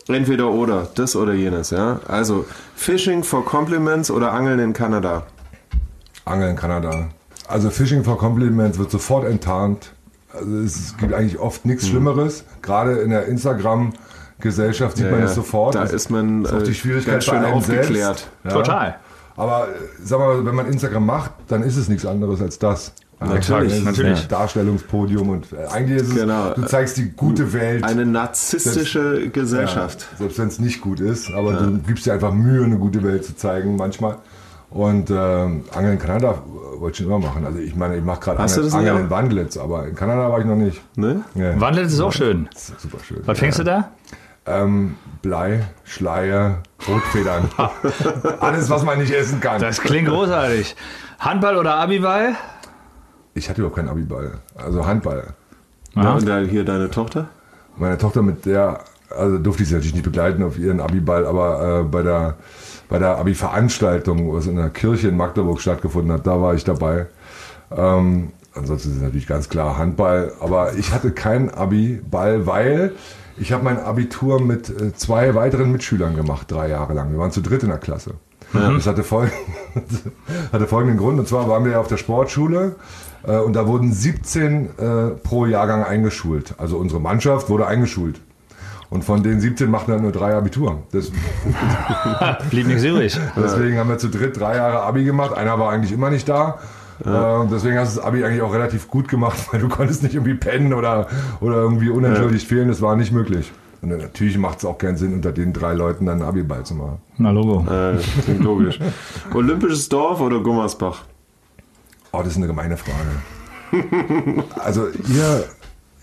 entweder oder, das oder jenes, ja. Also Fishing for Compliments oder Angeln in Kanada. Angeln in Kanada. Also Fishing for Compliments wird sofort enttarnt. Also es gibt eigentlich oft nichts Schlimmeres. Gerade in der Instagram-Gesellschaft sieht Ja, man ja. es sofort. Da Das ist man, auch die äh, Schwierigkeit ganz schön aufgeklärt. Ja. Total. Aber äh, sag mal, wenn man Instagram macht, dann ist es nichts anderes als das. Ja, Natürlich, natürlich. Darstellungspodium und äh, eigentlich ist es, Genau. du zeigst die gute Welt. Eine narzisstische Gesellschaft. Ja, selbst wenn es nicht gut ist, aber du gibst dir einfach Mühe, eine gute Welt zu zeigen manchmal. Und ähm, Angeln in Kanada äh, wollte ich schon immer machen. Also ich meine, ich mache gerade Hast du Angeln, Angeln in Wandlitz, aber in Kanada war ich noch nicht. Ne? Ja, Wandelt ist auch schön. das ist super schön. Was fängst du da? Ähm, Blei, Schleier, Rotfedern. Alles, was man nicht essen kann. Das klingt großartig. Handball oder Abiball? Ich hatte überhaupt keinen Abiball. Also Handball. Ja, und da hier deine Tochter? Meine Tochter mit der, also durfte ich sie natürlich nicht begleiten auf ihren Abiball, aber äh, bei der, bei der Abi-Veranstaltung, wo es in der Kirche in Magdeburg stattgefunden hat, da war ich dabei. Ähm, ansonsten ist es natürlich ganz klar Handball, aber ich hatte keinen Abi-Ball, weil ich habe mein Abitur mit äh, zwei weiteren Mitschülern gemacht, drei Jahre lang. Wir waren zu dritt in der Klasse. Das hatte, folg hatte folgenden Grund, und zwar waren wir ja auf der Sportschule und da wurden 17 äh, pro Jahrgang eingeschult. Also unsere Mannschaft wurde eingeschult. Und von den 17 machten dann nur drei Abitur. Das, Blieb nichts übrig. deswegen haben wir zu dritt drei Jahre Abi gemacht. Einer war eigentlich immer nicht da. Äh, und deswegen hast du das Abi eigentlich auch relativ gut gemacht, weil du konntest nicht irgendwie pennen oder, oder irgendwie unentschuldigt fehlen. Das war nicht möglich. Und natürlich macht es auch keinen Sinn, unter den drei Leuten dann einen Abi-Ball zu machen. Na, Logo. Äh, klingt logisch. Olympisches Dorf oder Gummersbach? Oh, das ist eine gemeine Frage. Also ihr,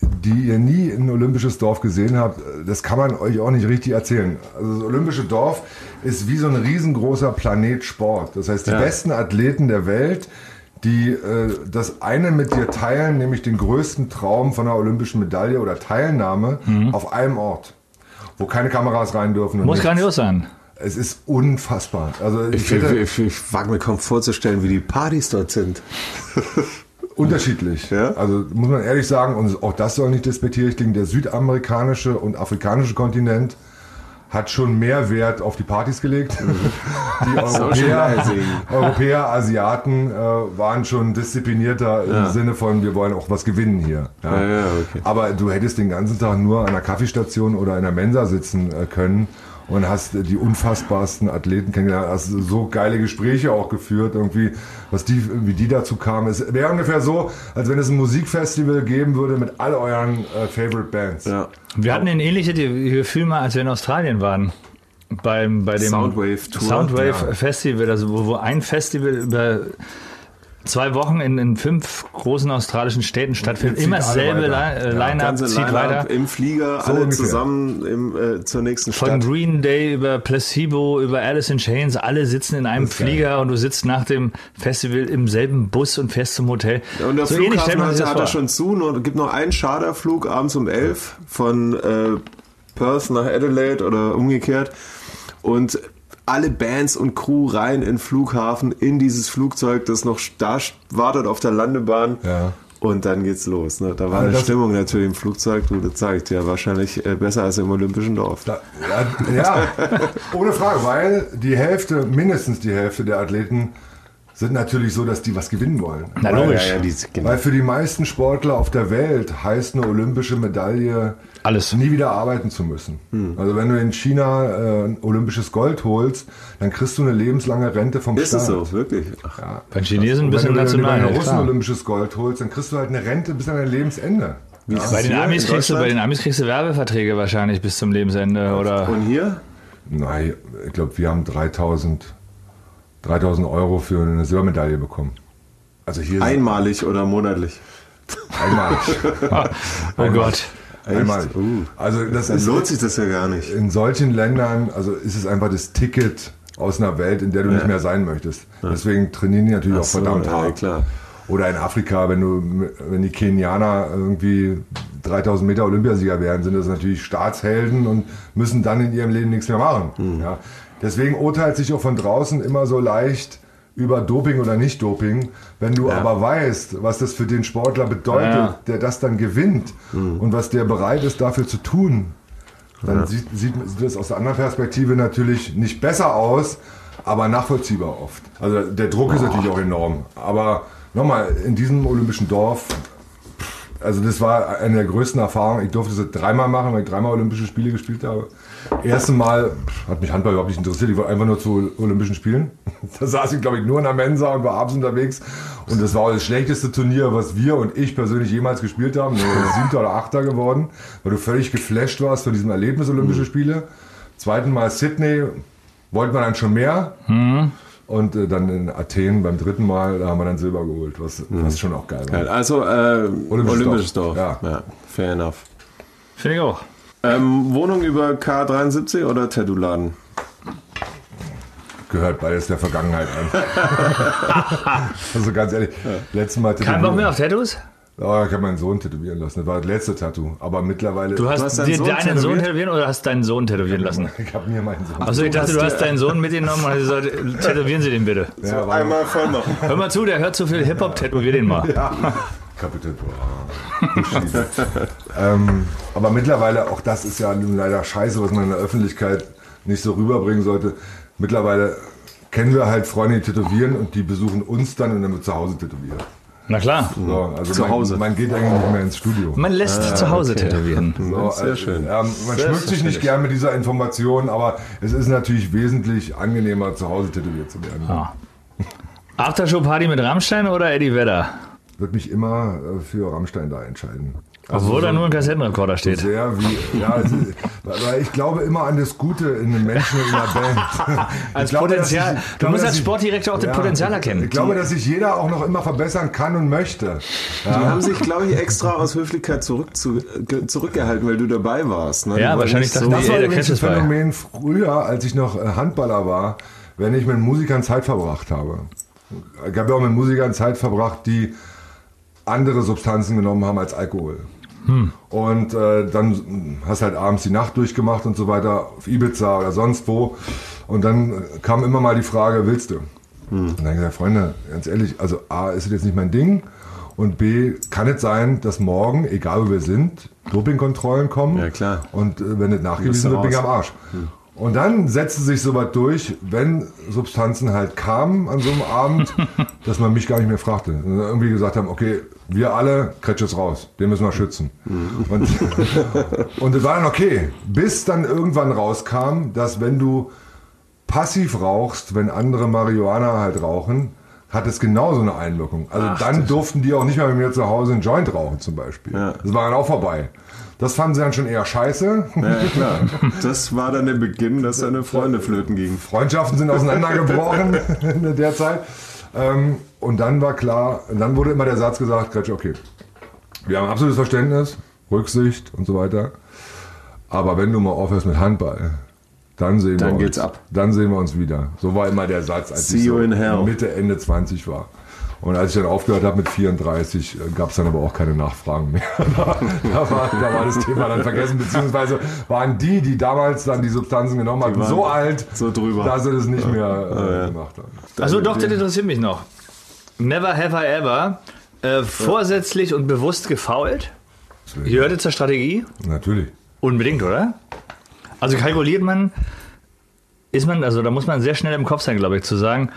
die ihr nie ein olympisches Dorf gesehen habt, das kann man euch auch nicht richtig erzählen. Also das olympische Dorf ist wie so ein riesengroßer Planet Sport. Das heißt, die Ja. besten Athleten der Welt, die äh, das eine mit dir teilen, nämlich den größten Traum von einer olympischen Medaille oder Teilnahme auf einem Ort, wo keine Kameras rein dürfen. und Muss nichts. grandios sein. Es ist unfassbar. Also ich, Ich, ich, ich, wage mir kaum vorzustellen, wie die Partys dort sind. Unterschiedlich. Ja? Also muss man ehrlich sagen, und auch das soll nicht despektierlich klingen, der südamerikanische und afrikanische Kontinent hat schon mehr Wert auf die Partys gelegt. Die Europäer. Europäer Asiaten äh, waren schon disziplinierter im Sinne von, wir wollen auch was gewinnen hier. Ja. Ja, ja, okay. Aber du hättest den ganzen Tag nur an einer Kaffeestation oder in einer Mensa sitzen äh, können und hast die unfassbarsten Athleten kennengelernt, hast so geile Gespräche auch geführt, irgendwie, was die, wie die dazu kamen. Es wäre ungefähr so, als wenn es ein Musikfestival geben würde mit all euren äh, Favorite Bands. Ja. Wir hatten ein ähnliches Gefühl mal, als wir in Australien waren. Beim, bei dem Soundwave Tour. Soundwave Ja. Festival, also wo, wo ein Festival über zwei Wochen in, in fünf großen australischen Städten stattfindet. Immer dasselbe äh, Ja, Line-Up, Ganze zieht Line-Up weiter. im Flieger, So alle ungefähr. zusammen im, äh, zur nächsten Von Stadt. Green Day über Placebo, über Alice in Chains, alle sitzen in einem ist geil. Flieger und du sitzt nach dem Festival im selben Bus und fährst zum Hotel. Und der so Flughafen hat, das hat er schon zu. Nur, gibt noch einen Charterflug abends um 11 von äh, Perth nach Adelaide oder umgekehrt. Und alle Bands und Crew rein in den Flughafen, in dieses Flugzeug, das noch da wartet auf der Landebahn. Ja. Und dann geht's los. Ne? Da war Also eine Stimmung natürlich im Flugzeug, du, das sag ich dir, wahrscheinlich äh, besser als im Olympischen Dorf. Da, ja, ja, ohne Frage, weil die Hälfte, mindestens die Hälfte der Athleten sind natürlich so, dass die was gewinnen wollen. Na weil, logisch. Ja, ja, die, genau. Weil für die meisten Sportler auf der Welt heißt eine olympische Medaille Alles. nie wieder arbeiten zu müssen. Hm. Also wenn du in China äh, ein olympisches Gold holst, dann kriegst du eine lebenslange Rente vom Ist Staat. es so, wirklich? Ach, Ja. Bei den Chinesen ein Und bisschen wenn du national. bei ja, den Russen klar. olympisches Gold holst, dann kriegst du halt eine Rente bis an dein Lebensende. wie ist Bei den, Amis in kriegst du, bei den Amis kriegst du Werbeverträge wahrscheinlich bis zum Lebensende. Oder Und hier? Nein, ich glaube, wir haben 3000, 3000 Euro für eine Silbermedaille bekommen. Also hier Einmalig oder monatlich? einmalig. oh Gott. einmalig. Uh. Also das Dann ist lohnt sich das ja gar nicht. in solchen Ländern, also ist es einfach das Ticket aus einer Welt, in der du nicht mehr sein möchtest. Deswegen trainieren die natürlich Ach auch so, verdammt ja, hart. klar. Oder in Afrika, wenn du, wenn die Kenianer irgendwie 3000 Meter Olympiasieger werden, sind das natürlich Staatshelden und müssen dann in ihrem Leben nichts mehr machen. Mhm. Ja. Deswegen urteilt sich auch von draußen immer so leicht über Doping oder nicht Doping. Wenn du Ja. aber weißt, was das für den Sportler bedeutet, Ja. der das dann gewinnt Mhm. und was der bereit ist dafür zu tun, dann sieht, sieht, sieht das aus der anderen Perspektive natürlich nicht besser aus, aber nachvollziehbar oft. Also der Druck ist natürlich auch enorm. Aber nochmal, in diesem olympischen Dorf, also das war eine der größten Erfahrungen. Ich durfte es dreimal machen, weil ich dreimal Olympische Spiele gespielt habe. Erste Mal hat mich Handball überhaupt nicht interessiert. Ich wollte einfach nur zu Olympischen Spielen. Da saß ich, glaube ich, nur in der Mensa und war abends unterwegs. Und das war auch das schlechteste Turnier, was wir und ich persönlich jemals gespielt haben. Nur Siebter oder Achter geworden, weil du völlig geflasht warst von diesem Erlebnis Olympische Spiele. Zweiten Mal Sydney, wollte man dann schon mehr. Und äh, dann in Athen beim dritten Mal, da haben wir dann Silber geholt, was, was schon auch geil war. Also äh, Olympisches Dorf. Ja. ja. Fair enough. Finde ich auch. Ähm, Wohnung über K73 oder Tattoo-Laden? Gehört beides der Vergangenheit an. also ganz ehrlich, letztes Mal Kein Bock mehr auf Tattoos? Oh, ich habe meinen Sohn tätowieren lassen. Das war das letzte Tattoo. Aber mittlerweile. Du hast, hast deinen dir Sohn deinen Sohn tätowiert? tätowieren oder hast deinen Sohn tätowieren lassen? ich habe mir meinen Sohn. Also ich dachte, du hast deinen Sohn mitgenommen und gesagt, tätowieren Sie den bitte. ja, war Einmal voll machen. Hör mal zu, der hört zu viel Hip-Hop, tätowier den mal. Kapitel. Bushido. ähm, aber mittlerweile, auch das ist ja nun leider scheiße, was man in der Öffentlichkeit nicht so rüberbringen sollte. Mittlerweile kennen wir halt Freunde, die tätowieren und die besuchen uns dann und dann wird zu Hause tätowiert. Na klar, So, also Zu man, Hause. Man geht eigentlich nicht mehr ins Studio. man lässt zu Hause okay. tätowieren. So, Sehr äh, schön. Ähm, man schmückt sich nicht gern mit dieser Information, aber es ist natürlich wesentlich angenehmer, zu Hause tätowiert zu werden. Ah. Aftershow-Party mit Rammstein oder Eddie Vedder? Würde mich immer äh, für Rammstein da entscheiden. Obwohl da nur ein Kassettenrekorder steht. Sehr wie, ja, weil ich glaube immer an das Gute in den Menschen in der Band. Als Ich glaube, Potenzial. dass ich- ich Du glaube, musst als Sportdirektor auch das Potenzial erkennen. Ich glaube, dass sich jeder auch noch immer verbessern kann und möchte. Die haben sich, glaube ich, extra aus Höflichkeit zurück zu, ge, zurückgehalten, weil du dabei warst. Ne? Ja, wahrscheinlich dachten Das war ey, der übrigens Catch ein. Phänomen früher, als ich noch äh, Handballer war, wenn ich mit Musikern Zeit verbracht habe. Ich habe ja auch mit Musikern Zeit verbracht, die andere Substanzen genommen haben als Alkohol. Und äh, dann hast halt abends die Nacht durchgemacht und so weiter auf Ibiza oder sonst wo. Und dann kam immer mal die Frage, willst du? Und dann gesagt, Freunde, ganz ehrlich, also A, ist es jetzt nicht mein Ding. Und B, kann es sein, dass morgen, egal wo wir sind, Dopingkontrollen kommen. Ja, klar. Und äh, wenn es nachgewiesen wird, bin ich am. Arsch. Und dann setzte sich so was durch, wenn Substanzen halt kamen an so einem Abend, dass man mich gar nicht mehr fragte. Und irgendwie gesagt haben, okay, wir alle, Kretsch raus, den müssen wir schützen. Und, und das war dann okay, bis dann irgendwann rauskam, dass wenn du passiv rauchst, wenn andere Marihuana halt rauchen, hat es genauso eine Einwirkung. Also dann durften die auch nicht mehr mit mir zu Hause einen Joint rauchen zum Beispiel. Ja. Das war dann auch vorbei. Das fanden sie dann schon eher scheiße. Ja, klar. Das war dann der Beginn, dass deine Freunde flöten gingen. Freundschaften sind auseinandergebrochen in der Zeit. Ähm, und dann war klar, dann wurde immer der Satz gesagt, Gretsch, okay, wir haben absolutes Verständnis, Rücksicht und so weiter. Aber wenn du mal aufhörst mit Handball, dann sehen Dann wir geht's uns. ab. Dann sehen wir uns wieder. So war immer der Satz, als See ich so. Mitte, Ende 20 war. Und als ich dann aufgehört habe mit 34, gab es dann aber auch keine Nachfragen mehr. da, da, war, da war das Thema dann vergessen, beziehungsweise waren die, die damals dann die Substanzen genommen hatten, so alt, so drüber. dass sie das nicht mehr äh, gemacht haben. Also doch, das interessiert mich noch. Never have I ever äh, vorsätzlich und bewusst gefault? Gehört zur Strategie? Natürlich. Unbedingt, oder? Also kalkuliert man, ist man, also da muss man sehr schnell im Kopf sein, glaube ich, zu sagen,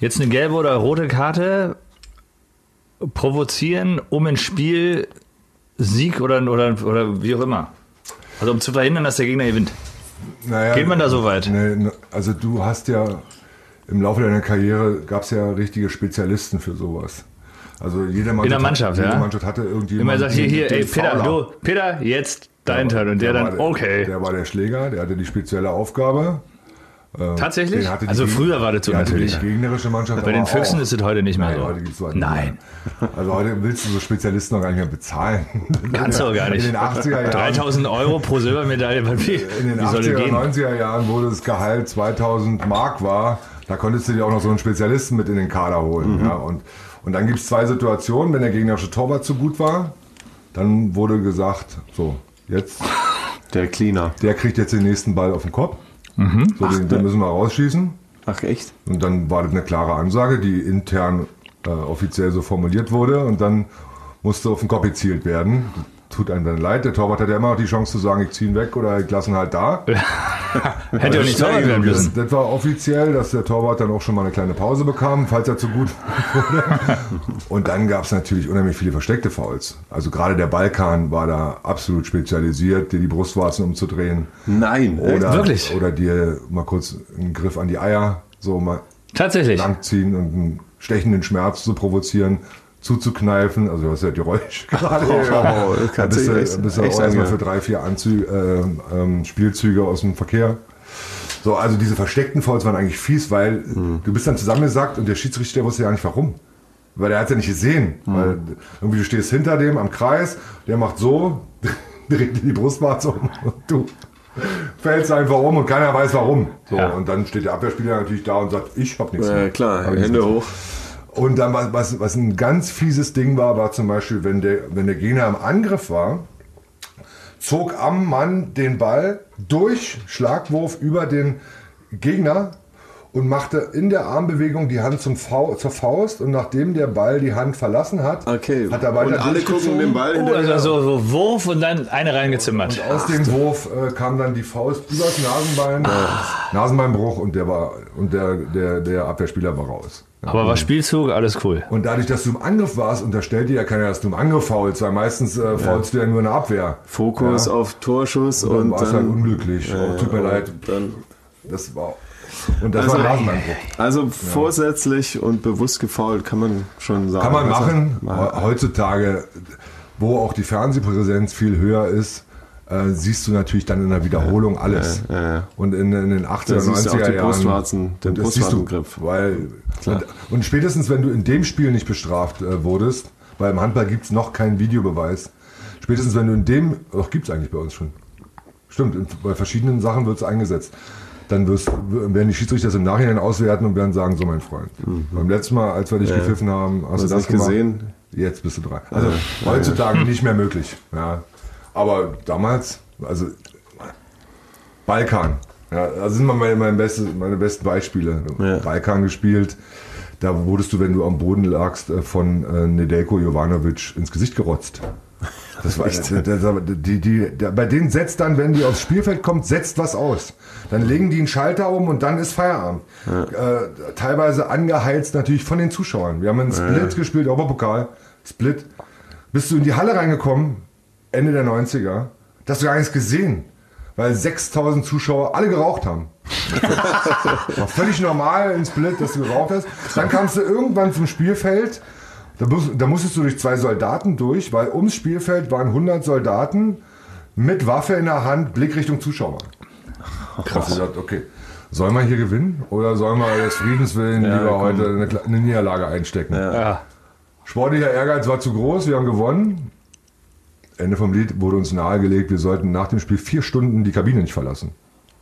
jetzt eine gelbe oder rote Karte provozieren, um ein Spiel Sieg oder, oder, oder wie auch immer. Also um zu verhindern, dass der Gegner gewinnt. Naja, Geht man da so weit? Nee, ne, also du hast ja im Laufe deiner Karriere gab es ja richtige Spezialisten für sowas. Also jede Mannschaft, der Mannschaft, jede ja? Mannschaft hatte irgendjemand. Immer sagt hier, hier, ey, Peter, Fauler. du, Peter, jetzt dein Turn. Und der, war dann, der- okay. Der war der Schläger, der hatte die spezielle Aufgabe. Tatsächlich? Hatte die Also früher war das so natürlich. Die gegnerische Mannschaft Bei den Füchsen auch. ist es heute nicht mehr Nein, so. heute Nein. mehr. Also heute willst du so Spezialisten noch gar nicht mehr bezahlen. Kannst du auch gar nicht. In den 80er Jahren. 3000 Euro pro Silbermedaille, wie, In den wie soll das 80er, gehen? 90er Jahren, wo das Gehalt 2000 Mark war, da konntest du dir auch noch so einen Spezialisten mit in den Kader holen. Mhm. Ja, und, und dann gibt es zwei Situationen, wenn der gegnerische Torwart zu gut war, dann wurde gesagt, so, jetzt, Der Cleaner. der kriegt jetzt den nächsten Ball auf den Kopf. Mhm. So, den, den müssen wir rausschießen. Ach echt? Und dann war das eine klare Ansage, die intern äh, offiziell so formuliert wurde. Und dann musste auf den Kopf gezielt werden. Tut einem dann leid. Der Torwart hat ja immer noch die Chance zu sagen, ich ziehe ihn weg oder ich lasse ihn halt da. Hätte auch nicht Torwart werden das, müssen. das war offiziell, dass der Torwart dann auch schon mal eine kleine Pause bekam, falls er zu gut wurde. Und dann gab es natürlich unheimlich viele versteckte Fouls. Also gerade der Balkan war da absolut spezialisiert, dir die Brustwarzen umzudrehen. Nein. Oder, Wirklich? Oder dir mal kurz einen Griff an die Eier, so mal Tatsächlich. langziehen und einen stechenden Schmerz zu provozieren, zuzukneifen. Also du hast ja die Räusch gerade. Oh, da kannst bist du echt- bist du auch erstmal für drei, vier Anzü äh, ähm, Spielzüge aus dem Verkehr. So, also diese versteckten Fouls waren eigentlich fies, weil Hm. du bist dann zusammengesackt und der Schiedsrichter wusste ja nicht warum. Weil der hat ja nicht gesehen. Hm. Weil irgendwie du stehst hinter dem am Kreis, der macht so, dreht dir die Brustwarze um und du fällst einfach um und keiner weiß warum. So, Ja. Und dann steht der Abwehrspieler natürlich da und sagt, ich hab nichts. Ja, mehr. klar, Hab Hände hoch. Und dann, was, was, ein ganz fieses Ding war, war zum Beispiel, wenn der, wenn der Gegner im Angriff war, zog am Mann den Ball durch Schlagwurf über den Gegner und machte in der Armbewegung die Hand zum Fau zur Faust und nachdem der Ball die Hand verlassen hat, Okay. hat er weiter und alle gucken den Ball Oh, also so, so Wurf und dann eine reingezimmert. Aus dem Wurf äh, kam dann die Faust übers Nasenbein, Nasenbeinbruch und der war und der, der, der Abwehrspieler war raus. Aber war Spielzug, alles cool. Und dadurch, dass du im Angriff warst, unterstellt dir ja keiner, dass du im Angriff faulst, weil meistens äh, faulst du ja nur eine Abwehr. Fokus Ja. auf Torschuss Dann und war es halt unglücklich. Oh, tut mir und leid. Dann, Das war. Und das Also- war ein Nasenbeinbruch. also vorsätzlich und bewusst gefault, kann man schon sagen. Kann man machen. ma- Heutzutage, wo auch die Fernsehpräsenz viel höher ist, äh, siehst du natürlich dann in der Wiederholung alles. ja, ja. Und in, in den 80er, Da siehst du auch 90er die Jahren. Den das siehst du, weil, und, und spätestens, wenn du in dem Spiel nicht bestraft äh, wurdest, weil im Handball gibt es noch keinen Videobeweis, spätestens wenn du in dem, doch gibt es eigentlich bei uns schon. Stimmt, bei verschiedenen Sachen wird es eingesetzt. Dann wirst, werden die Schiedsrichter das im Nachhinein auswerten und werden sagen, so mein Freund. Beim letzten Mal, als wir dich gepfiffen haben, hast du das nicht gemacht? gesehen? Jetzt bist du dran. Also heutzutage nicht mehr möglich. Ja. Aber damals, also Balkan. Ja, das sind meine, meine, beste, meine besten Beispiele. Ja. Balkan gespielt. Da wurdest du, wenn du am Boden lagst, äh, von äh, Nedeljko Jovanovic ins Gesicht gerotzt. Das war Echt? das, das, die, die, der, bei denen setzt dann, wenn die aufs Spielfeld kommt, setzt was aus. Dann legen die einen Schalter um und dann ist Feierabend. Äh, teilweise angeheizt natürlich von den Zuschauern. Wir haben einen Split gespielt, Europapokal, Split. Bist du in die Halle reingekommen, Ende der 90er, da hast du gar nichts gesehen, weil 6000 Zuschauer alle geraucht haben. War völlig normal in Split, dass du geraucht hast. Dann kamst du irgendwann zum Spielfeld. Da, muss, da musstest du durch zwei Soldaten durch, weil ums Spielfeld waren 100 Soldaten mit Waffe in der Hand, Blick Richtung Zuschauer. Krass. gesagt, okay, sollen wir hier gewinnen oder sollen wir des Friedens willen Ja, lieber komm. heute eine, eine Niederlage einstecken? Ja. Sportlicher Ehrgeiz war zu groß, wir haben gewonnen. Ende vom Lied wurde uns nahegelegt, wir sollten nach dem Spiel vier Stunden die Kabine nicht verlassen.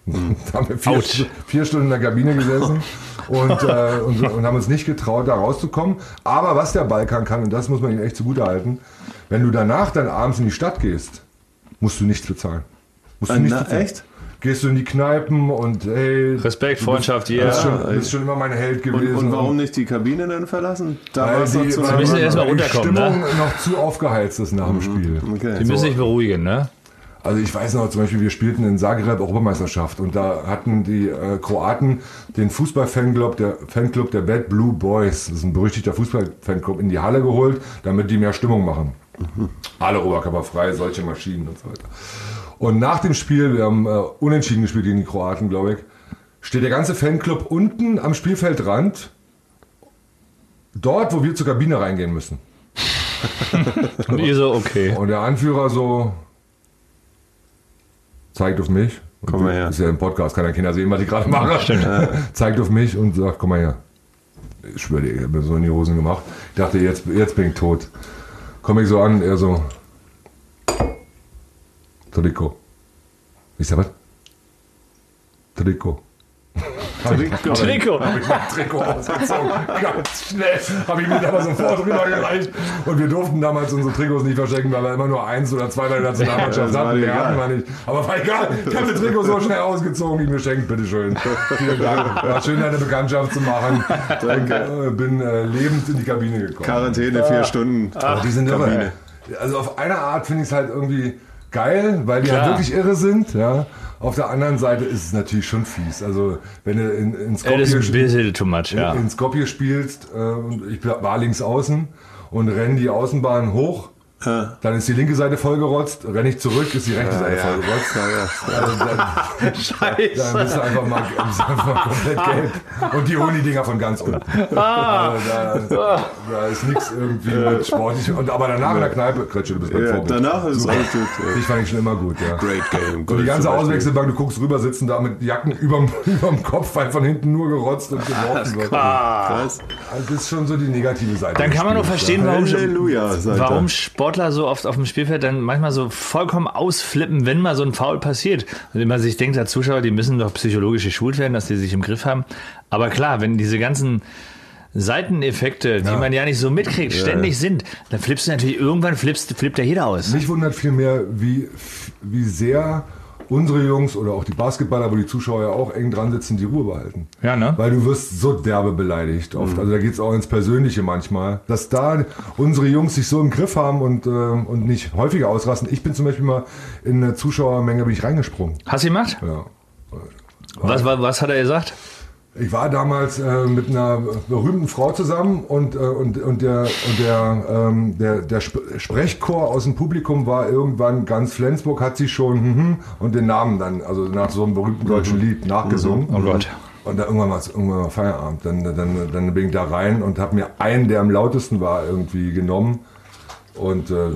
Da haben wir vier, vier Stunden in der Kabine gesessen und, äh, und, und haben uns nicht getraut, da rauszukommen. Aber was der Balkan kann, und das muss man ihm echt zugutehalten, wenn du danach dann abends in die Stadt gehst, musst du nichts bezahlen. Musst du Ah, nichts bezahlen. echt? Gehst du in die Kneipen und hey, Respekt, du Freundschaft, bist, yeah. bist, schon, bist schon immer mein Held gewesen. Und, und warum nicht die Kabine dann verlassen? Da Weil die, zu weil, müssen weil, erst mal weil die runterkommen, Stimmung ne? noch zu aufgeheizt ist nach dem Spiel. Okay. Die müssen sich beruhigen, ne? Also ich weiß noch, zum Beispiel, wir spielten in Zagreb Europameisterschaft und da hatten die äh, Kroaten den Fußballfanclub der, Fanclub der Bad Blue Boys, das ist ein berüchtigter Fußballfanclub, in die Halle geholt, damit die mehr Stimmung machen. Alle oberkörperfrei, solche Maschinen und so weiter. Und nach dem Spiel, wir haben äh, unentschieden gespielt gegen die Kroaten, glaube ich, steht der ganze Fanclub unten am Spielfeldrand, dort, wo wir zur Kabine reingehen müssen. Und ihr so, okay. Und der Anführer so zeigt auf mich. Komm mal her. Ist ja im Podcast, kann ja keiner sehen, was ich gerade mache. zeigt auf mich und sagt, komm mal her. Ich schwöre dir, ich habe mir so in die Hosen gemacht. Ich dachte, jetzt, jetzt bin ich tot. Komme ich so an, er so. Trikot. Ich sag, was? Trikot. Trikot. Trikot. Habe ich mein Trikot ausgezogen. Ganz schnell. Habe ich mir da mal sofort rübergereicht. Und wir durften damals unsere Trikots nicht verschenken, weil wir immer nur eins oder zwei bei der Nationalmannschaft war hatten. Wir hatten wir nicht. Aber war egal. Ich habe das Trikot so schnell ausgezogen, wie mir schenkt, bitteschön. Vielen Dank. War schön, deine Bekanntschaft zu machen. Und, äh, bin äh, lebend in die Kabine gekommen. Quarantäne, vier Stunden. Aber die sind irre. Also auf einer Art finde ich es halt irgendwie geil, weil die Klar. halt wirklich irre sind. Ja. Auf der anderen Seite ist es natürlich schon fies. Also wenn du in, in Skopje, too much, ja. in Skopje spielst äh, und ich war links außen und renne die Außenbahn hoch, dann ist die linke Seite vollgerotzt, renne ich zurück, ist die rechte Seite vollgerotzt. Also dann, dann Scheiße. bist du einfach mal, einfach mal komplett gelb. Und die holen die Dinger von ganz unten. Ah. Also da, da ist nichts irgendwie mit sportlich. Und, aber danach in der Kneipe, Kretsche, du bist Ja, Vorbild. danach ist Super. alles gut. Ich fand ich schon immer gut, ja. Great Game. Und die ganze Auswechselbank, du guckst rüber, sitzen da mit Jacken überm, überm Kopf, weil von hinten nur gerotzt und geworfen wird. Krass. Also das ist schon so die negative Seite. Dann kann man nur Spiels, verstehen, warum, warum er. Sportler so oft auf dem Spielfeld dann manchmal so vollkommen ausflippen, wenn mal so ein Foul passiert. Und man sich denkt, der Zuschauer, die müssen doch psychologisch geschult werden, dass die sich im Griff haben. Aber klar, wenn diese ganzen Seiteneffekte, die man ja nicht so mitkriegt, ständig sind, dann flippst du natürlich, irgendwann flippst, flippt ja jeder aus. Mich wundert vielmehr, wie, wie sehr unsere Jungs oder auch die Basketballer, wo die Zuschauer ja auch eng dran sitzen, die Ruhe behalten. Ja, ne? Weil du wirst so derbe beleidigt oft. Also da geht's auch ins Persönliche manchmal. Dass da unsere Jungs sich so im Griff haben und, äh, und nicht häufiger ausrasten. Ich bin zum Beispiel mal in eine Zuschauermenge bin ich reingesprungen. Hast du gemacht? Ja. Was, was, was hat er gesagt? Ich war damals äh, mit einer berühmten Frau zusammen und, äh, und, und, der, und der, ähm, der, der Sp Sprechchor aus dem Publikum war irgendwann ganz Flensburg, hat sie schon hm, hm, und den Namen dann, also nach so einem berühmten deutschen Lied nachgesungen. Oh Gott. Und dann irgendwann es irgendwann mal Feierabend. Dann, dann, dann bin ich da rein und habe mir einen, der am lautesten war, irgendwie genommen. Und äh,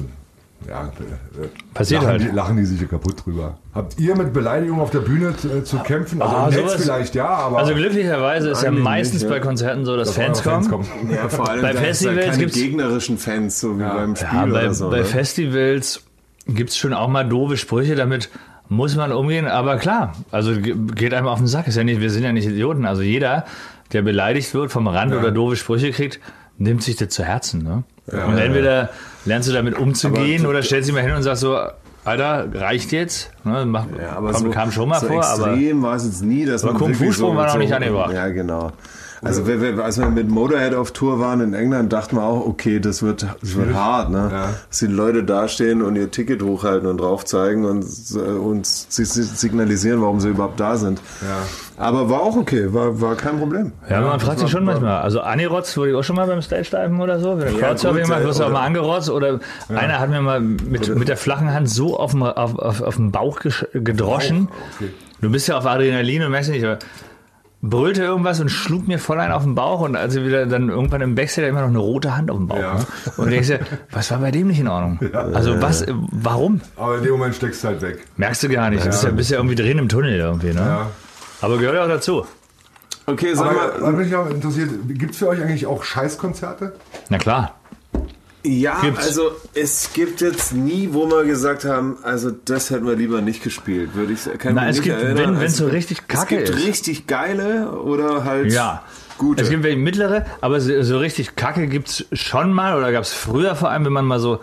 ja, äh, Passiert lachen, halt. die, lachen die sich hier kaputt drüber. Habt ihr mit Beleidigungen auf der Bühne zu, zu kämpfen? Also Ah, im Netz vielleicht ja, aber Also glücklicherweise ist ja meistens nicht, ja. bei Konzerten so, dass, dass Fans, eure kommen. Ja, vor allem Bei Festivals ja keine gibt's- gegnerischen Fans, so wie beim Spiel Ja, bei, oder so. bei ne? Festivals gibt's schon auch mal doofe Sprüche, damit muss man umgehen. Aber klar, also ge- geht einem auf den Sack. Ist ja nicht, wir sind ja nicht Idioten. Also jeder, der beleidigt wird vom Rand oder doofe Sprüche kriegt, nimmt sich das zu Herzen. Ne? und entweder lernst du damit umzugehen Aber- oder stellst dich mal hin und sagst so, Alter, reicht jetzt. Ne, mach, Ja, aber kam, so, kam schon mal so vor, aber extrem war es jetzt nie, dass Aber man Kung wirklich Fu-Sprung war noch so, nicht angebracht. Ja, genau. Also wir, wir, als wir mit Motorhead auf Tour waren in England, dachten wir auch, okay, das wird, das wird hart, ne? Ja. Dass die Leute dastehen und ihr Ticket hochhalten und drauf zeigen und äh, uns si- si- signalisieren, warum sie überhaupt da sind. Ja. Aber war auch okay, war, war kein Problem. Ja, man fragt sich schon war- manchmal. Also Angerotzt wurde ich auch schon mal beim Stage-Diven oder so. Wenn du Ja, Crowdsurfing gut, machst, wirst du auch oder- mal angerotzt. Oder einer hat mir mal mit, mit der flachen Hand so auf dem, auf, auf, auf dem Bauch gedroschen. okay. Du bist ja auf Adrenalin und merkst nicht, aber brüllte irgendwas und schlug mir voll ein auf den Bauch und als wir wieder dann irgendwann im Backstage immer noch eine rote Hand auf dem Bauch. Ja. Ne? Und du denkst dir, was war bei dem nicht in Ordnung? Also was, warum? Aber in dem Moment steckst du halt weg. Merkst du gar nicht. Du bist ja, bist ja irgendwie drin im Tunnel irgendwie. Ne? Ja. Aber gehört ja auch dazu. Okay, sag Aber mal, was mich auch interessiert, gibt es für euch eigentlich auch Scheißkonzerte? Na klar. Ja, Gibt's. also es gibt jetzt nie, wo wir gesagt haben, also das hätten wir lieber nicht gespielt, würde ich kann Na, es gibt, erinnern. wenn- Also wenn's so richtig kacke Es gibt ist. richtig geile oder halt Ja. gute. Es gibt welche mittlere, aber so, so richtig Kacke gibt's schon mal oder gab's früher vor allem, wenn man mal so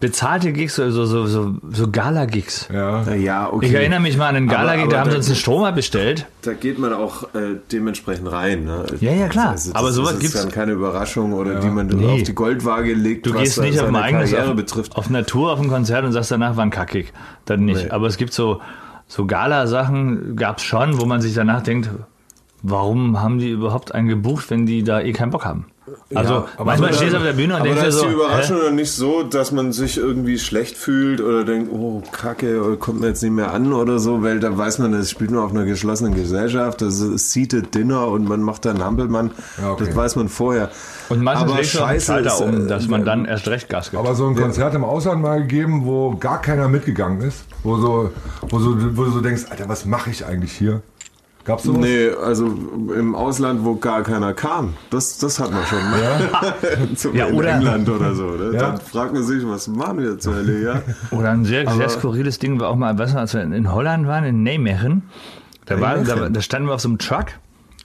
bezahlte Gigs, so, so, so, so, Gala-Gigs. Ja. Ja, okay. Ich erinnere mich mal an einen Gala-Gig, da haben sie uns einen Stromer bestellt. Da geht man auch äh, dementsprechend rein. Ne? Ja, ja, klar. das Aber sowas ist gibt's- dann keine Überraschung oder die man Nee. auf die Goldwaage legt, Du was gehst nicht auf ein eigenes Karriere auf, betrifft. auf Natur auf ein Konzert und sagst danach war ein Kackig. Dann nicht. Nee. Aber es gibt so, so Gala-Sachen, gab's schon, wo man sich danach denkt, warum haben die überhaupt einen gebucht, wenn die da eh keinen Bock haben? Also Ja, aber manchmal dann- stehst du auf der Bühne und aber denkst dir ist so, die Überraschung hä? dann nicht so, dass man sich irgendwie schlecht fühlt oder denkt, oh Kacke, oder kommt mir jetzt nicht mehr an oder so, weil da weiß man, das spielt nur auf einer geschlossenen Gesellschaft, das ist Seated Dinner und man macht da einen Hampelmann, Ja, okay. das weiß man vorher. und meistens aber Scheiße ist, um, äh, dass man äh, dann erst recht Gas gibt. Aber so ein Konzert im Ausland mal gegeben, wo gar keiner mitgegangen ist, wo so, wo so, wo du so denkst, Alter, was mache ich eigentlich hier? Gab's sowas? Nee, also im Ausland, wo gar keiner kam. Das, das hat man schon. Ne? Zum Ja, in oder- England oder so. Ne? Ja. Dann fragt man sich, was machen wir zur Hölle, ja? Oder ein sehr, sehr skurriles Ding war auch mal, weißt du, als wir in Holland waren, in Nijmegen, da, war, da, da standen wir auf so einem Truck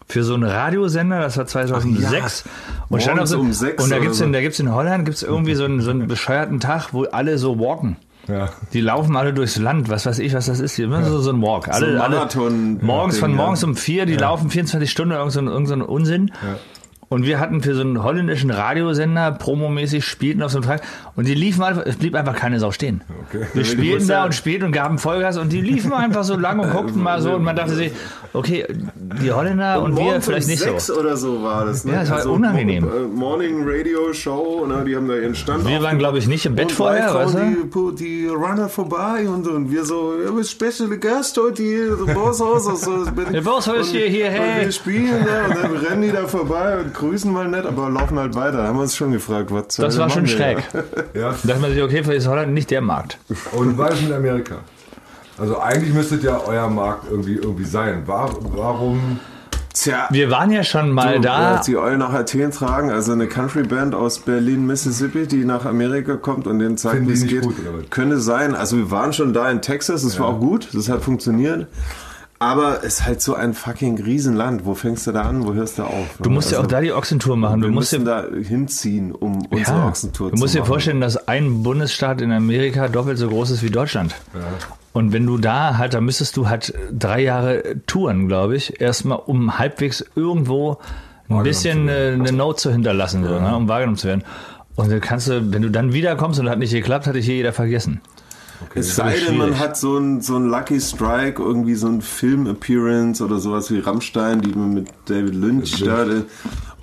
für so einen Radiosender, das war 2006. und, stand auf so, um sechs und da oder gibt's so. in, da gibt's in Holland gibt's irgendwie so einen, so einen bescheuerten Tag, wo alle so walken. Ja. Die laufen alle durchs Land, was weiß ich, was das ist. Immer so, so ein Walk. Alle, ein alle morgens von ja. morgens um vier, die laufen 24 Stunden, irgend so, ein- irgend so ein Unsinn. Und wir hatten für so einen holländischen Radiosender promomäßig spielten auf so einem Tag und die liefen einfach, es blieb einfach keine Sau stehen. Okay. Wir spielten da und spielten und gaben Vollgas und die liefen einfach so lang und guckten mal so und man dachte sich, okay, die Holländer und, wir morgens vielleicht nicht sechs so. oder so war das. Ne? Ja, es war unangenehm. Mo- äh, Morning Radio Show, ne? die haben da ihren Stand Wir waren, glaube ich, nicht im Bett und vorher, weißt du? die, die Runner vorbei und, und wir so, wir special guest heute hier, der Bosshaus. Also, Der Bosshaus und- hier, hier, und hey. Wir spielen da und dann rennen die da vorbei und grüßen mal nett, aber laufen halt weiter. Da haben wir uns schon gefragt, was Das war schon schräg. da? Ja. Da dachte man sich, okay, vielleicht ist Holland nicht der Markt. Und was mit Amerika? Also eigentlich müsstet ja euer Markt irgendwie, irgendwie sein. War, warum? Tja, Wir waren ja schon mal So, da. ja, die Eulen nach Athen tragen, also eine Country-Band aus Berlin, Mississippi, die nach Amerika kommt und denen zeigt, wie es geht. gut? Könnte sein. Also wir waren schon da in Texas, das war auch gut, das hat funktioniert. Aber es ist halt so ein fucking Riesenland. Wo fängst du da an? Wo hörst du auf? Du musst ja auch da die Ochsentour machen. Du wir musst dir, müssen da hinziehen, um unsere ja, Ochsentour du musst zu dir machen. vorstellen, dass ein Bundesstaat in Amerika doppelt so groß ist wie Deutschland. Und wenn du da halt, da müsstest du halt drei Jahre touren, glaube ich, erstmal, um halbwegs irgendwo ein bisschen zu äh, eine Note zu hinterlassen, so, ne, um wahrgenommen zu werden. Und dann kannst du, wenn du dann wiederkommst und hat nicht geklappt, hat dich hier jeder vergessen. Es Das sei denn, man hat so ein, so ein Lucky Strike, irgendwie so ein Film-Appearance oder sowas wie Rammstein, die man mit David Lynch äh,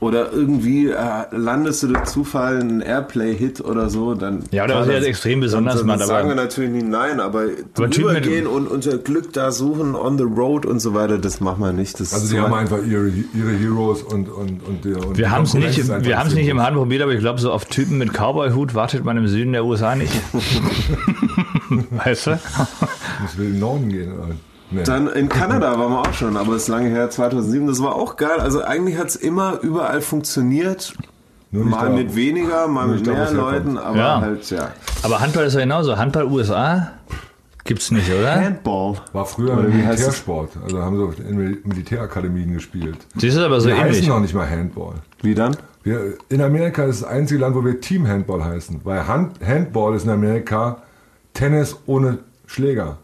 oder irgendwie äh, landest du durch Zufall einen Airplay-Hit oder so, dann. Ja, oder was jetzt das- extrem besonders dann, dann sagen wir natürlich nicht nein, aber, Aber Typen drüber mit- gehen und unser Glück da suchen, on the road und so weiter, das machen wir nicht. Das Also so haben ein- einfach ihre, ihre Heroes und, und, und, die- und Wir haben es nicht, wir haben es zu nicht im groß. Hand probiert, aber ich glaube, so auf Typen mit Cowboy-Hut wartet man im Süden der USA nicht. weißt du? Ich will in den Norden gehen. oder? Nee. Dann in Kanada waren wir auch schon, aber es ist lange her, 2007, das war auch geil. Also eigentlich hat es immer überall funktioniert. Mal da, mit weniger, mal mit da, mehr es herkommt. Leuten, aber Ja. halt, ja. Aber Handball ist ja genauso. Handball USA gibt's nicht, oder? Handball. War früher ein es? Militärsport. Also haben sie in Mil- Militärakademien gespielt. Siehst du aber so Wir heißen ähnlich. noch nicht mal Handball. Wie dann? Wir, in Amerika ist das einzige Land, wo wir Team Handball heißen. Weil Hand, Handball ist in Amerika Tennis ohne Schläger.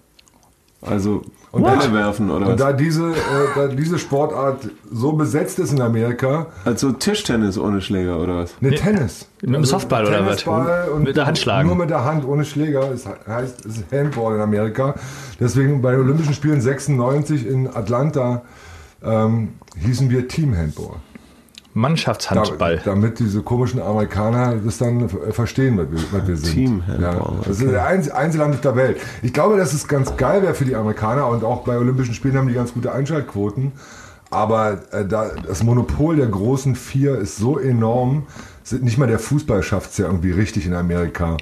Also Und Bälle da- werfen oder Und was? da diese, äh, da diese Sportart so besetzt ist in Amerika, Also Tischtennis ohne Schläger oder was? ne Tennis. Mit dem Softball oder was? Tennisball und Mit der Hand schlagen. Nur mit der Hand ohne Schläger. Es heißt, es ist Handball in Amerika. Deswegen bei den Olympischen Spielen 96 in Atlanta ähm, hießen wir Team Handball. Mannschaftshandball. Da, damit diese komischen Amerikaner das dann äh, verstehen, was wir, was wir sind. Team Ja, das ist der einz- einzige Land auf der Welt. Ich glaube, dass es ganz geil wäre für die Amerikaner und auch bei Olympischen Spielen haben die ganz gute Einschaltquoten. Aber äh, da, das Monopol der großen vier ist so enorm. nicht mal der Fußball schafft es ja irgendwie richtig in Amerika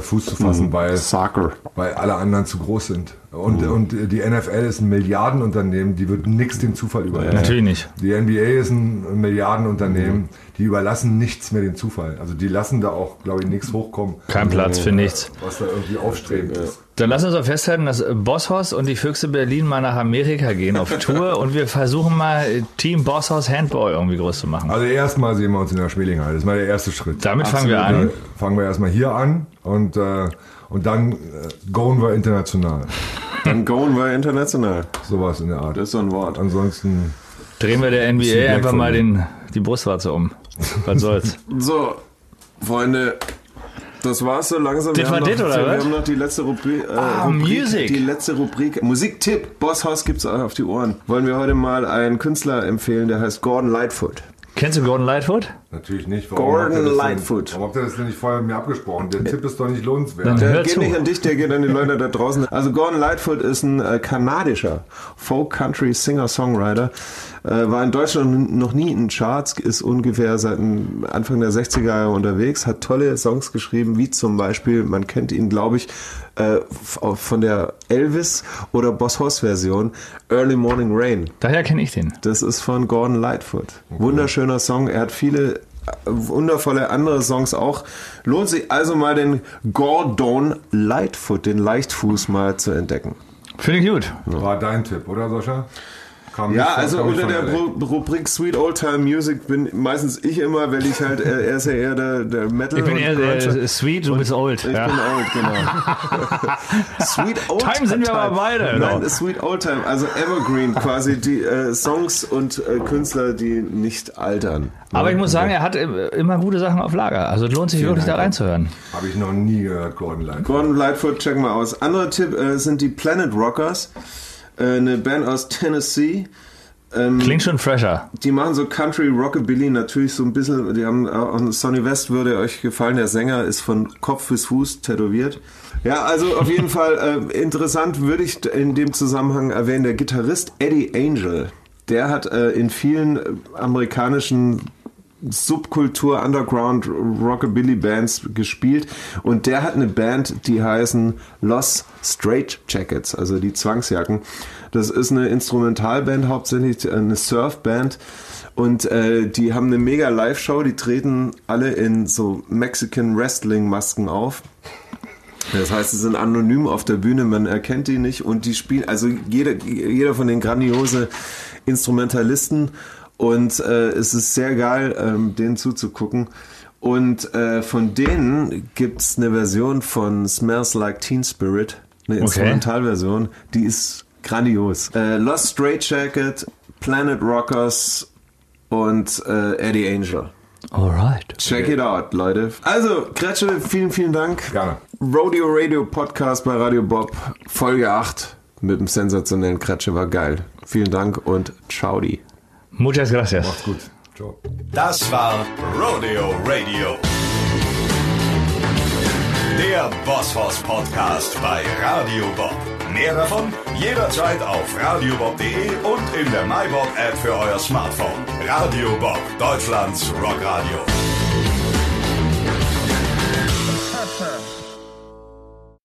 Fuß zu fassen, Mhm. weil, Soccer. weil alle anderen zu groß sind. Und, und äh, die NFL ist ein Milliardenunternehmen, die wird nichts dem Zufall überlassen. Natürlich nicht. Die NBA ist ein Milliardenunternehmen, die überlassen nichts mehr dem Zufall. Also die lassen da auch, glaube ich, nichts hochkommen, Kein Platz für nichts. was da irgendwie aufstrebend ist. Dann lass uns doch festhalten, dass Bosshaus und die Füchse Berlin mal nach Amerika gehen auf Tour und wir versuchen mal Team Bosshaus Handball irgendwie groß zu machen. Also erstmal sehen wir uns in der Schmelinghalle. Das ist mal der erste Schritt. Damit fangen wir an. Äh, Fangen wir erstmal hier an und, äh, und dann äh, goen wir international. Dann goen wir international. Sowas in der Art. Das ist so ein Wort. Ansonsten, Drehen wir der NBA einfach mal den, die Brustwarze um. Was soll's. So, Freunde, das war's so langsam. Das wir war haben das, noch, oder wir was? haben noch die letzte Rubrik, äh, Ah, Rubrik Music. die letzte Rubrik. Musiktipp. Bosshaus gibt's auch auf die Ohren. Wollen wir heute mal einen Künstler empfehlen, der heißt Gordon Lightfoot. Kennst du Gordon Lightfoot? natürlich nicht. Gordon habt ihr das denn- Lightfoot. Warum habt ihr das denn nicht vorher mit mir abgesprochen? Der Tipp ist doch nicht lohnenswert. Dann- Der geht zu. nicht an dich, der geht an die Leute da draußen. Also Gordon Lightfoot ist ein äh, kanadischer Folk-Country-Singer-Songwriter. Äh, war in Deutschland noch nie in Charts, ist ungefähr seit dem Anfang der 60er Jahre unterwegs, hat tolle Songs geschrieben, wie zum Beispiel, man kennt ihn, glaube ich, äh, f- von der Elvis- oder Boss Hoss-Version, Early Morning Rain. Daher kenne ich den. Das ist von Gordon Lightfoot. Wunderschöner Song. Er hat viele äh, wundervolle andere Songs auch. Lohnt sich also mal den Gordon Lightfoot, den Leichtfuß mal zu entdecken. Finde ich gut. War dein Tipp, oder Sascha? Kam Ja, also unter der. Ru Rubrik Sweet Old Time Music bin meistens ich immer, weil ich halt, er er ist ja eher der, der Metal. Ich bin und eher der Sweet, du bist old. Ich Ja. bin old, genau. Sweet Old Time sind wir aber beide, Nein, genau. Sweet Old Time, also Evergreen, quasi die äh, Songs und äh, Künstler, die nicht altern. Aber ich muss sagen, er hat äh, immer gute Sachen auf Lager. Also es lohnt sich wirklich da Dank. reinzuhören. Habe ich noch nie gehört, Gordon Lightfoot. Gordon Lightfoot, check mal aus. Anderer Tipp äh, sind die Planet Rockers, äh, eine Band aus Tennessee. Ähm, Klingt schon fresher. Die machen so Country Rockabilly natürlich so ein bisschen. Die haben auch Sonny West würde euch gefallen. Der Sänger ist von Kopf bis Fuß tätowiert. Ja, also auf jeden Fall äh, interessant würde ich in dem Zusammenhang erwähnen, der Gitarrist Eddie Angel. Der hat äh, in vielen äh, amerikanischen Subkultur, Underground, Rockabilly Bands gespielt. Und der hat eine Band, die heißen Los Straight Jackets, also die Zwangsjacken. Das ist eine Instrumentalband, hauptsächlich eine Surfband. Und äh, die haben eine mega Live-Show, die treten alle in so Mexican Wrestling Masken auf. Das heißt, sie sind anonym auf der Bühne, man erkennt die nicht. Und die spielen, also jeder, jeder von den grandiose Instrumentalisten und äh, es ist sehr geil, ähm, denen zuzugucken. Und äh, von denen gibt's eine Version von Smells Like Teen Spirit, eine Instrumentalversion, die ist grandios. Äh, Lost Straight Jacket, Planet Rockers und äh, Eddie Angel. Alright. Check it out, Leute. Also, Kretsche, vielen, vielen Dank. Gerne. Rodeo Radio Podcast bei Radio Bob, Folge 8 mit dem sensationellen Kretsche war geil. Vielen Dank und ciao die. Muchas gracias. Macht's gut. Ciao. Das war Rodeo Radio. Der Bosphorus Podcast bei Radio Bob. Mehr davon jederzeit auf radiobob.de und in der MyBob App für euer Smartphone. Radio Bob, Deutschlands Rockradio.